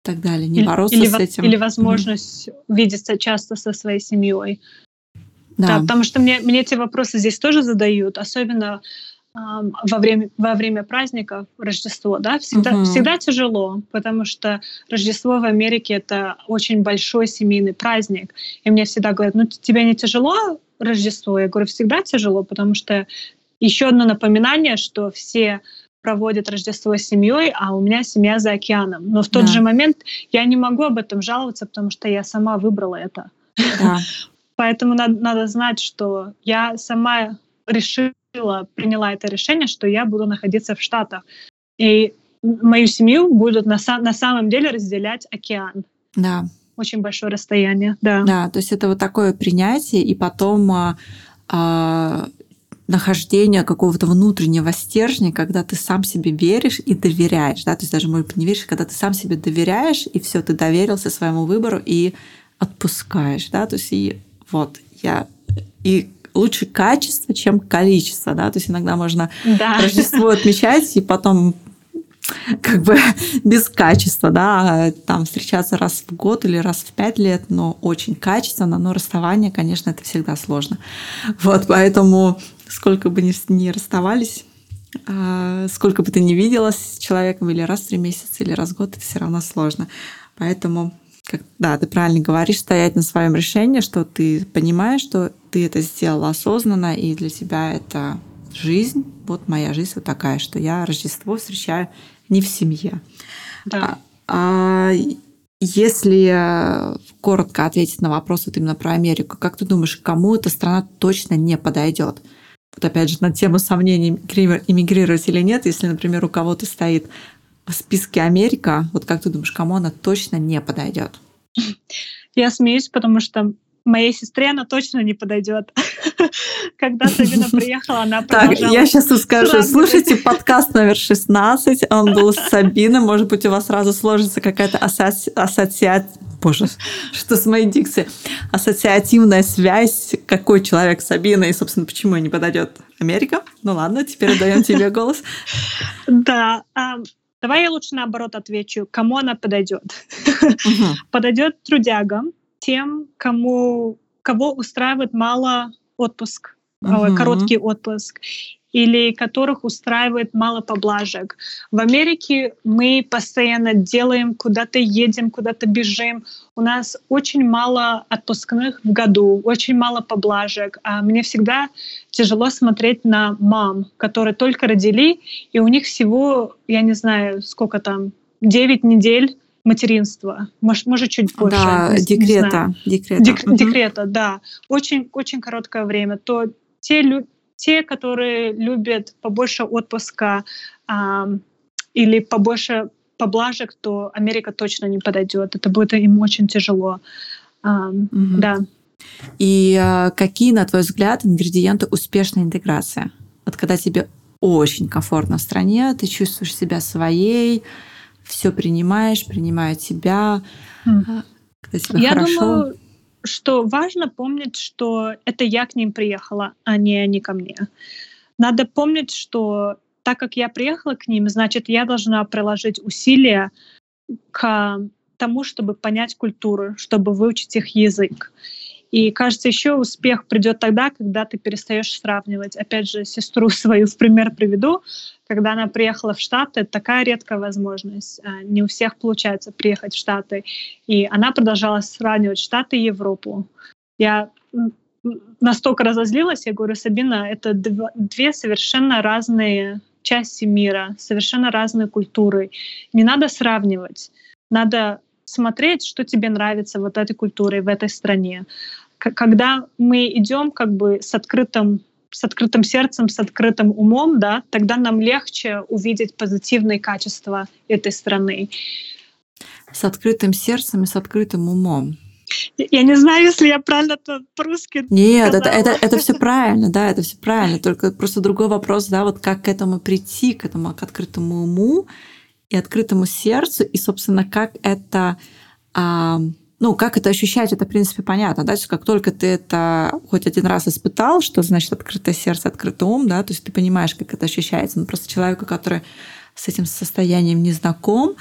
так далее, не бороться или, с этим. Или возможность mm-hmm. видеться часто со своей семьей. Да. да, потому что мне, мне эти вопросы здесь тоже задают, особенно э, во, время, во время праздников, Рождество, да, всегда, uh-huh. всегда тяжело, потому что Рождество в Америке — это очень большой семейный праздник. И мне всегда говорят, ну тебе не тяжело Рождество? Я говорю, всегда тяжело, потому что еще одно напоминание, что все проводит Рождество с семьей, а у меня семья за океаном. Но в тот да. же момент я не могу об этом жаловаться, потому что я сама выбрала это. Да. Поэтому надо, надо знать, что я сама решила, приняла это решение, что я буду находиться в Штатах. И мою семью будут на, на самом деле разделять океан. Да. Очень большое расстояние, да. Да, то есть это вот такое принятие, и потом а, а, нахождение какого-то внутреннего стержня, когда ты сам себе веришь и доверяешь, да, то есть даже, может быть, не веришь, когда ты сам себе доверяешь, и все, ты доверился своему выбору и отпускаешь, да, то есть и вот я и лучше качество, чем количество, да, то есть иногда можно да. Рождество отмечать и потом как бы без качества, да, там встречаться раз в год или раз в пять лет, но очень качественно, но расставание, конечно, это всегда сложно. Вот, поэтому сколько бы ни, ни расставались, а, сколько бы ты ни виделась с человеком или раз в три месяца, или раз в год, это все равно сложно. Поэтому, как, да, ты правильно говоришь, стоять на своем решении, что ты понимаешь, что ты это сделала осознанно, и для тебя это жизнь. Вот моя жизнь вот такая, что я Рождество встречаю не в семье. Да. А, а если коротко ответить на вопрос вот именно про Америку, как ты думаешь, кому эта страна точно не подойдет? Вот опять же, на тему сомнений, иммигрировать или нет, если, например, у кого-то стоит в списке Америка, вот как ты думаешь, кому она точно не подойдет? Я смеюсь, потому что моей сестре она точно не подойдет. Когда Сабина приехала, она Так, я сейчас скажу. Слушайте подкаст номер 16, он был с Сабиной. Может быть, у вас сразу сложится какая-то ассоциация боже, что с моей дикцией, ассоциативная связь, какой человек Сабина, и, собственно, почему не подойдет Америка. Ну ладно, теперь отдаем тебе голос. Да, давай я лучше наоборот отвечу, кому она подойдет. Подойдет трудягам, тем, кому, кого устраивает мало отпуск, угу. короткий отпуск, или которых устраивает мало поблажек. В Америке мы постоянно делаем, куда-то едем, куда-то бежим. У нас очень мало отпускных в году, очень мало поблажек. А мне всегда тяжело смотреть на мам, которые только родили, и у них всего, я не знаю, сколько там, 9 недель материнства, может, может чуть больше. Да, не, декрета. Декрета. Дек, угу. декрета, да. Очень, очень короткое время. То те, те которые любят побольше отпуска а, или побольше поблажек, то Америка точно не подойдет. Это будет им очень тяжело. А, угу. Да. И а, какие, на твой взгляд, ингредиенты успешной интеграции? Вот когда тебе очень комфортно в стране, ты чувствуешь себя своей, все принимаешь, принимают тебя, mm. когда тебе Я хорошо. Думаю, что важно помнить, что это я к ним приехала, а не они ко мне. Надо помнить, что так как я приехала к ним, значит, я должна приложить усилия к тому, чтобы понять культуру, чтобы выучить их язык. И кажется, еще успех придет тогда, когда ты перестаешь сравнивать. Опять же, сестру свою в пример приведу. Когда она приехала в Штаты, это такая редкая возможность. А, не у всех получается приехать в Штаты. И она продолжала сравнивать Штаты и Европу. Я настолько разозлилась, я говорю, Сабина, это две совершенно разные части мира, совершенно разные культуры. Не надо сравнивать. Надо смотреть, что тебе нравится вот этой культуре, в этой стране когда мы идем как бы с открытым с открытым сердцем, с открытым умом, да, тогда нам легче увидеть позитивные качества этой страны. С открытым сердцем и с открытым умом. Я не знаю, если я правильно это по-русски Нет, это, это, это все правильно, да, это все правильно. Только просто другой вопрос, да, вот как к этому прийти, к этому, к открытому уму и открытому сердцу, и, собственно, как это а, ну, как это ощущать, это, в принципе, понятно, да, то есть как только ты это хоть один раз испытал, что значит открытое сердце, открытый ум, да, то есть ты понимаешь, как это ощущается, но просто человеку, который с этим состоянием не знаком,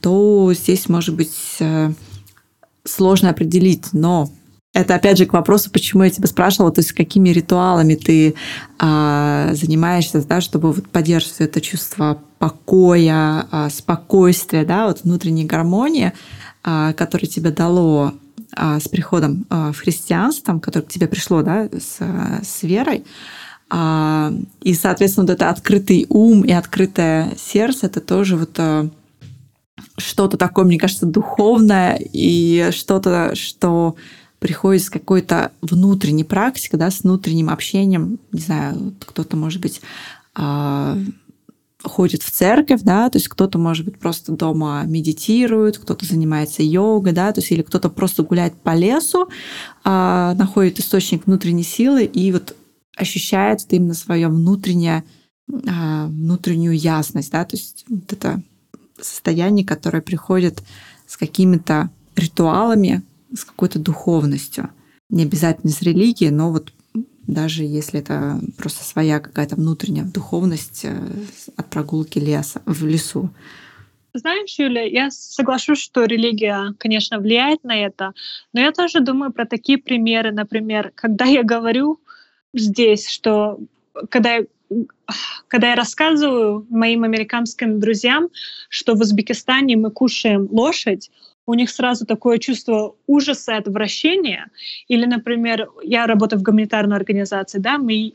то здесь может быть э, сложно определить, но это опять же к вопросу, почему я тебя спрашивала, то есть какими ритуалами ты а, занимаешься, да, чтобы вот поддерживать это чувство покоя, а, спокойствия, да, вот внутренней гармонии. А, которое тебе дало а, с приходом а, в христианство, которое к тебе пришло да, с, с верой, и, соответственно, вот это открытый ум и открытое сердце, это тоже вот что-то такое, мне кажется, духовное и что-то, что приходит с какой-то внутренней практикой, да, с внутренним общением. Не знаю, кто-то, может быть, ходит в церковь, да, то есть кто-то, может быть, просто дома медитирует, кто-то занимается йогой, да, то есть или кто-то просто гуляет по лесу, а, находит источник внутренней силы и вот ощущает именно свое внутреннее, а, внутреннюю ясность, да, то есть вот это состояние, которое приходит с какими-то ритуалами, с какой-то духовностью. Не обязательно с религией, но вот даже если это просто своя какая-то внутренняя духовность э, от прогулки леса, в лесу. Знаешь, Юля, я соглашусь, что религия, конечно, влияет на это, но я тоже думаю про такие примеры, например, когда я говорю здесь, что когда я когда я рассказываю моим американским друзьям, что в Узбекистане мы кушаем лошадь, у них сразу такое чувство ужаса отвращения. Или, например, я работаю в гуманитарной организации, да, мы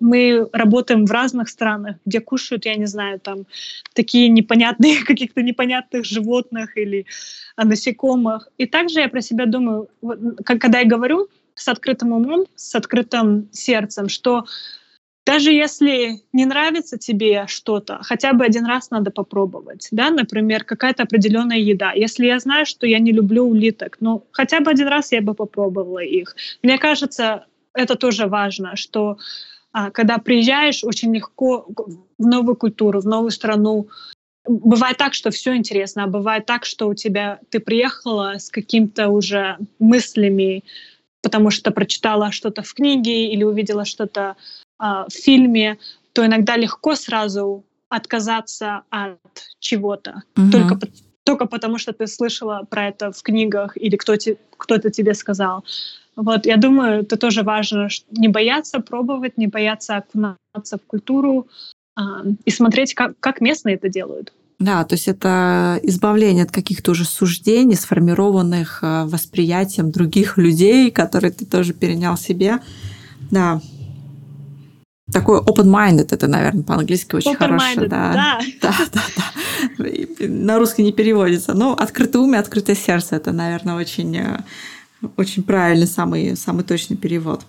мы работаем в разных странах, где кушают, я не знаю, там такие непонятные, каких-то непонятных животных или насекомых. И также я про себя думаю, когда я говорю с открытым умом, с открытым сердцем, что даже если не нравится тебе что-то, хотя бы один раз надо попробовать. Да? Например, какая-то определенная еда. Если я знаю, что я не люблю улиток, ну хотя бы один раз я бы попробовала их. Мне кажется, это тоже важно, что а, когда приезжаешь, очень легко в новую культуру, в новую страну. Бывает так, что все интересно, а бывает так, что у тебя ты приехала с какими-то уже мыслями, потому что прочитала что-то в книге или увидела что-то в фильме, то иногда легко сразу отказаться от чего-то. Угу. Только, только потому, что ты слышала про это в книгах или кто-то, кто-то тебе сказал. Вот, я думаю, это тоже важно, не бояться пробовать, не бояться окунаться в культуру а, и смотреть, как, как местные это делают. Да, то есть это избавление от каких-то уже суждений, сформированных а, восприятием других людей, которые ты тоже перенял себе. Да, такой open-minded, это, наверное, по-английски очень хорошо. Да. Да, да, да. На русский не переводится. Но открытое ум и открытое сердце, это, наверное, очень, э, очень правильный, самый, самый точный перевод.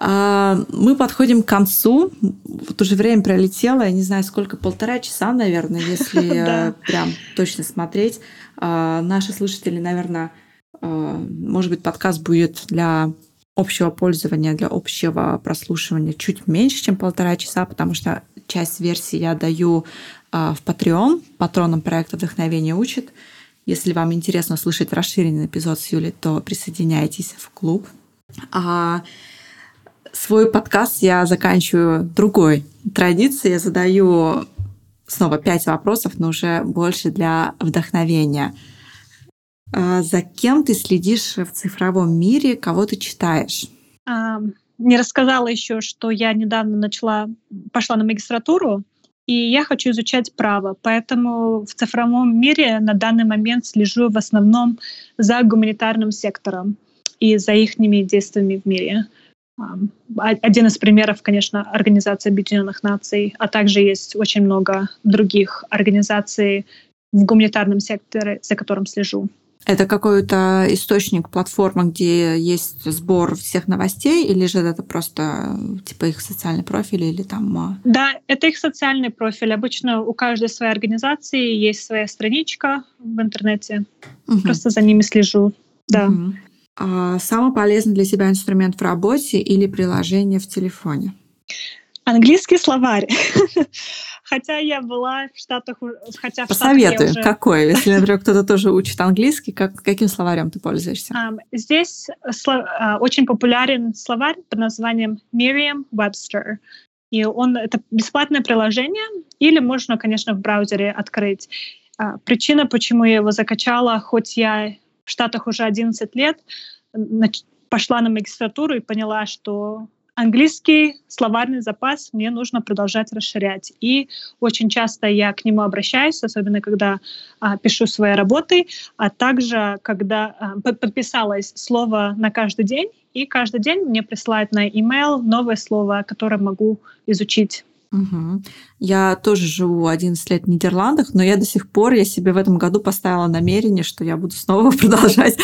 А, мы подходим к концу. Вот уже время пролетело, я не знаю, сколько, полтора часа, наверное, если э, прям точно смотреть. А, наши слушатели, наверное, э, может быть, подкаст будет для общего пользования, для общего прослушивания чуть меньше, чем полтора часа, потому что часть версии я даю а, в Patreon, патронам проекта «Вдохновение учит». Если вам интересно слышать расширенный эпизод с Юлей, то присоединяйтесь в клуб. А свой подкаст я заканчиваю другой традицией. Я задаю снова пять вопросов, но уже больше для вдохновения – за кем ты следишь в цифровом мире, кого ты читаешь? А, не рассказала еще, что я недавно начала, пошла на магистратуру, и я хочу изучать право. Поэтому в цифровом мире на данный момент слежу в основном за гуманитарным сектором и за их действиями в мире. Один из примеров, конечно, Организация Объединенных Наций, а также есть очень много других организаций в гуманитарном секторе, за которым слежу. Это какой-то источник, платформа, где есть сбор всех новостей, или же это просто типа их социальный профиль или там... А? Да, это их социальный профиль. Обычно у каждой своей организации есть своя страничка в интернете. Угу. Просто за ними слежу. Да. Угу. А самый полезный для тебя инструмент в работе или приложение в телефоне? Английский словарь. Хотя я была в Штатах, хотя в Посоветуй, уже... какой? Если, например, кто-то тоже учит английский, как, каким словарем ты пользуешься? Um, здесь сло, uh, очень популярен словарь под названием Merriam-Webster. И он это бесплатное приложение, или можно, конечно, в браузере открыть. Uh, причина, почему я его закачала, хоть я в Штатах уже 11 лет, пошла на магистратуру и поняла, что английский словарный запас мне нужно продолжать расширять. И очень часто я к нему обращаюсь, особенно когда а, пишу свои работы, а также когда а, подписалась слово на каждый день, и каждый день мне присылают на email новое слово, которое могу изучить Угу. Я тоже живу 11 лет в Нидерландах, но я до сих пор, я себе в этом году поставила намерение, что я буду снова продолжать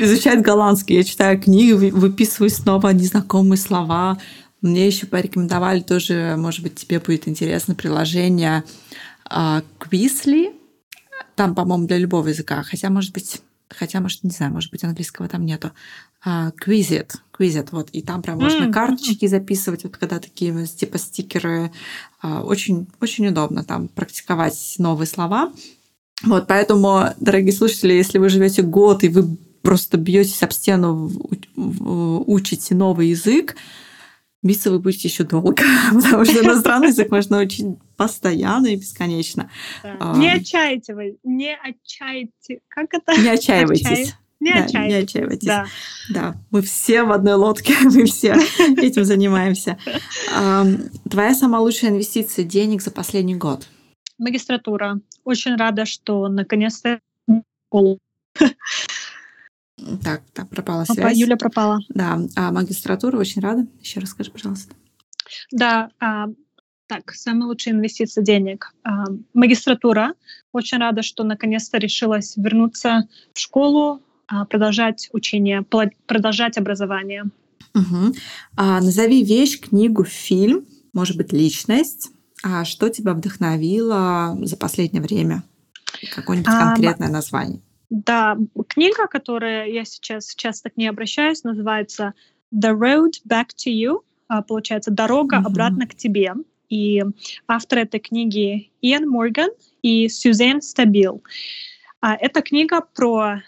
изучать голландский. Я читаю книги, выписываю снова незнакомые слова. Мне еще порекомендовали тоже, может быть, тебе будет интересно, приложение Quizly. Там, по-моему, для любого языка. Хотя, может быть, хотя, может, не знаю, может быть, английского там нету. Uh, Quizit, Quizit, вот, и там прям можно карточки записывать, вот когда такие типа стикеры, uh, очень, очень удобно там практиковать новые слова. Вот, поэтому, дорогие слушатели, если вы живете год и вы просто бьетесь об стену, учите новый язык, биться вы будете еще долго, потому что иностранный язык можно учить постоянно и бесконечно. Не отчаивайте вы, не отчаивайте. Как это? Не отчаивайтесь. Не да, отчаивайтесь. Не отчаивайтесь. Да. да, мы все в одной лодке, мы все этим занимаемся. Твоя самая лучшая инвестиция денег за последний год? Магистратура. Очень рада, что наконец-то так, так, пропала связь. Опа, Юля пропала. Да, а магистратура, очень рада. Еще расскажи, пожалуйста. Да, а, так, самая лучшая инвестиция денег. А, магистратура. Очень рада, что наконец-то решилась вернуться в школу, продолжать учение, продолжать образование. Угу. А, назови вещь, книгу, фильм, может быть, личность. А что тебя вдохновило за последнее время? Какое-нибудь а, конкретное название? Да, книга, которая я сейчас часто к ней обращаюсь, называется The Road Back to You. А, получается, дорога mm-hmm. обратно к тебе. И автор этой книги Иэн Морган и Сюзен Стабил. А, это книга про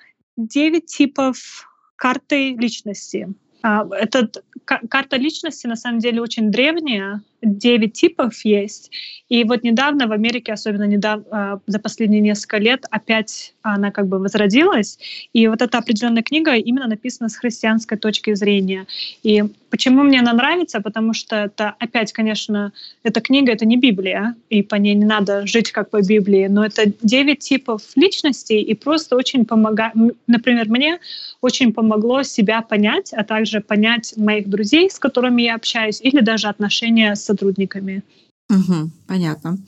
девять типов карты личности. А, Эта карта личности на самом деле очень древняя, 9 типов есть. И вот недавно в Америке, особенно недавно, а, за последние несколько лет, опять она как бы возродилась. И вот эта определенная книга именно написана с христианской точки зрения. И почему мне она нравится? Потому что это опять, конечно, эта книга — это не Библия, и по ней не надо жить как по Библии, но это 9 типов личностей, и просто очень помогает... Например, мне очень помогло себя понять, а также понять моих друзей, с которыми я общаюсь, или даже отношения с сотрудниками. Угу, понятно.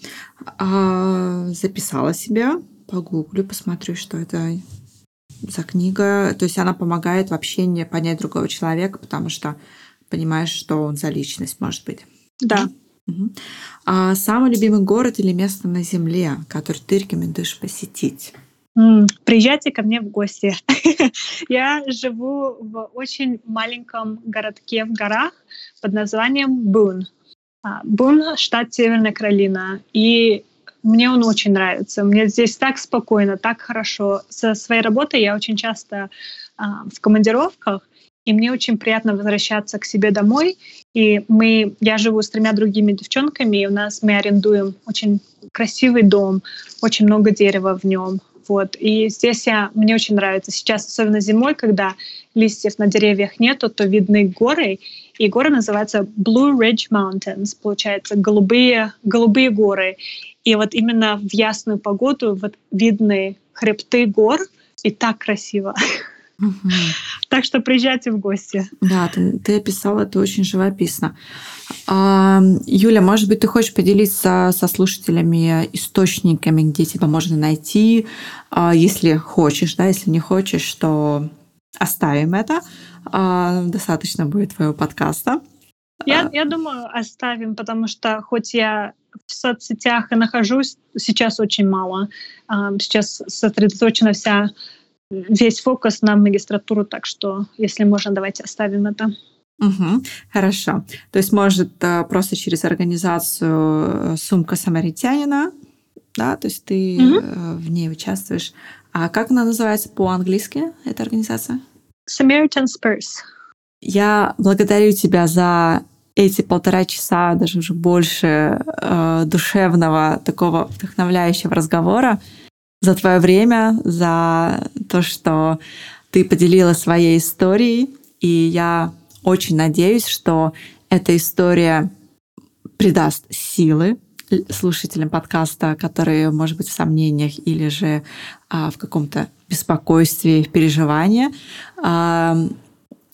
А, записала себя, погуглю, посмотрю, что это за книга. То есть она помогает вообще не понять другого человека, потому что понимаешь, что он за личность может быть. Да. Угу. А самый любимый город или место на Земле, который ты рекомендуешь посетить? Приезжайте ко мне в гости. Я живу в очень маленьком городке в горах под названием Бун. А, Бун, штат Северная Каролина. И мне он очень нравится. Мне здесь так спокойно, так хорошо. Со своей работой я очень часто а, в командировках, и мне очень приятно возвращаться к себе домой. И мы, я живу с тремя другими девчонками, и у нас мы арендуем очень красивый дом, очень много дерева в нем. Вот. И здесь я, мне очень нравится. Сейчас, особенно зимой, когда листьев на деревьях нету, то видны горы, и горы называются Blue Ridge Mountains, получается, голубые, голубые горы. И вот именно в ясную погоду вот видны хребты гор, и так красиво. Угу. Так что приезжайте в гости. Да, ты, ты описала это очень живописно. А, Юля, может быть, ты хочешь поделиться со слушателями источниками, где тебя можно найти, а, если хочешь, да, если не хочешь, то оставим это. А, достаточно будет твоего подкаста. Я, я думаю, оставим, потому что хоть я в соцсетях и нахожусь, сейчас очень мало. А, сейчас сосредоточена вся весь фокус на магистратуру, так что, если можно, давайте оставим это. Угу, хорошо. То есть, может, э, просто через организацию э, «Сумка самаритянина», да, то есть ты угу. в ней участвуешь. А как она называется по-английски, эта организация? Samaritan's Purse. Я благодарю тебя за эти полтора часа, даже уже больше э, душевного, такого вдохновляющего разговора, за твое время, за то, что ты поделила своей историей. И я очень надеюсь, что эта история придаст силы слушателям подкаста, которые, может быть, в сомнениях или же а, в каком-то беспокойстве, в переживании. А,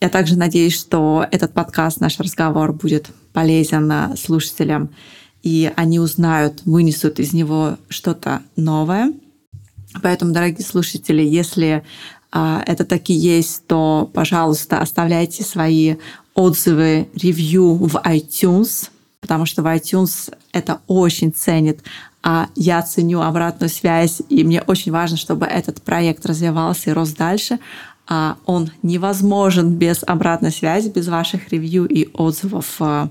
я также надеюсь, что этот подкаст, наш разговор будет полезен слушателям, и они узнают, вынесут из него что-то новое. Поэтому, дорогие слушатели, если а, это таки есть, то, пожалуйста, оставляйте свои отзывы, ревью в iTunes, потому что в iTunes это очень ценит. А я ценю обратную связь, и мне очень важно, чтобы этот проект развивался и рос дальше. А он невозможен без обратной связи, без ваших ревью и отзывов а,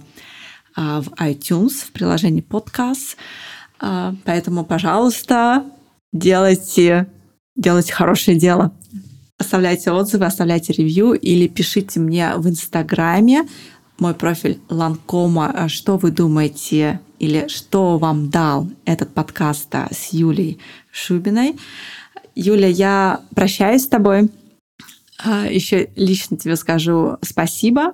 а, в iTunes, в приложении подкаст. Поэтому, пожалуйста, делайте, делайте хорошее дело. оставляйте отзывы, оставляйте ревью или пишите мне в Инстаграме мой профиль Ланкома, что вы думаете или что вам дал этот подкаст с Юлей Шубиной. Юля, я прощаюсь с тобой. А, Еще лично тебе скажу спасибо.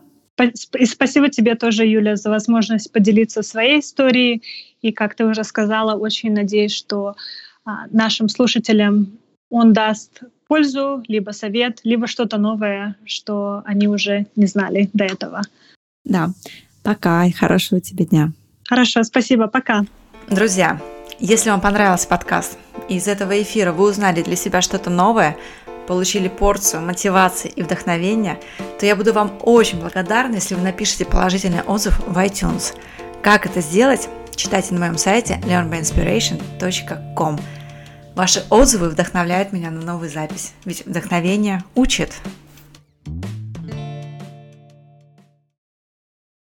И спасибо тебе тоже, Юля, за возможность поделиться своей историей. И, как ты уже сказала, очень надеюсь, что а, нашим слушателям он даст пользу, либо совет, либо что-то новое, что они уже не знали до этого. Да. Пока и хорошего тебе дня. Хорошо, спасибо, пока. Друзья, если вам понравился подкаст, и из этого эфира вы узнали для себя что-то новое, получили порцию мотивации и вдохновения, то я буду вам очень благодарна, если вы напишите положительный отзыв в iTunes. Как это сделать, читайте на моем сайте learnbyinspiration.com. Ваши отзывы вдохновляют меня на новую запись, ведь вдохновение учит.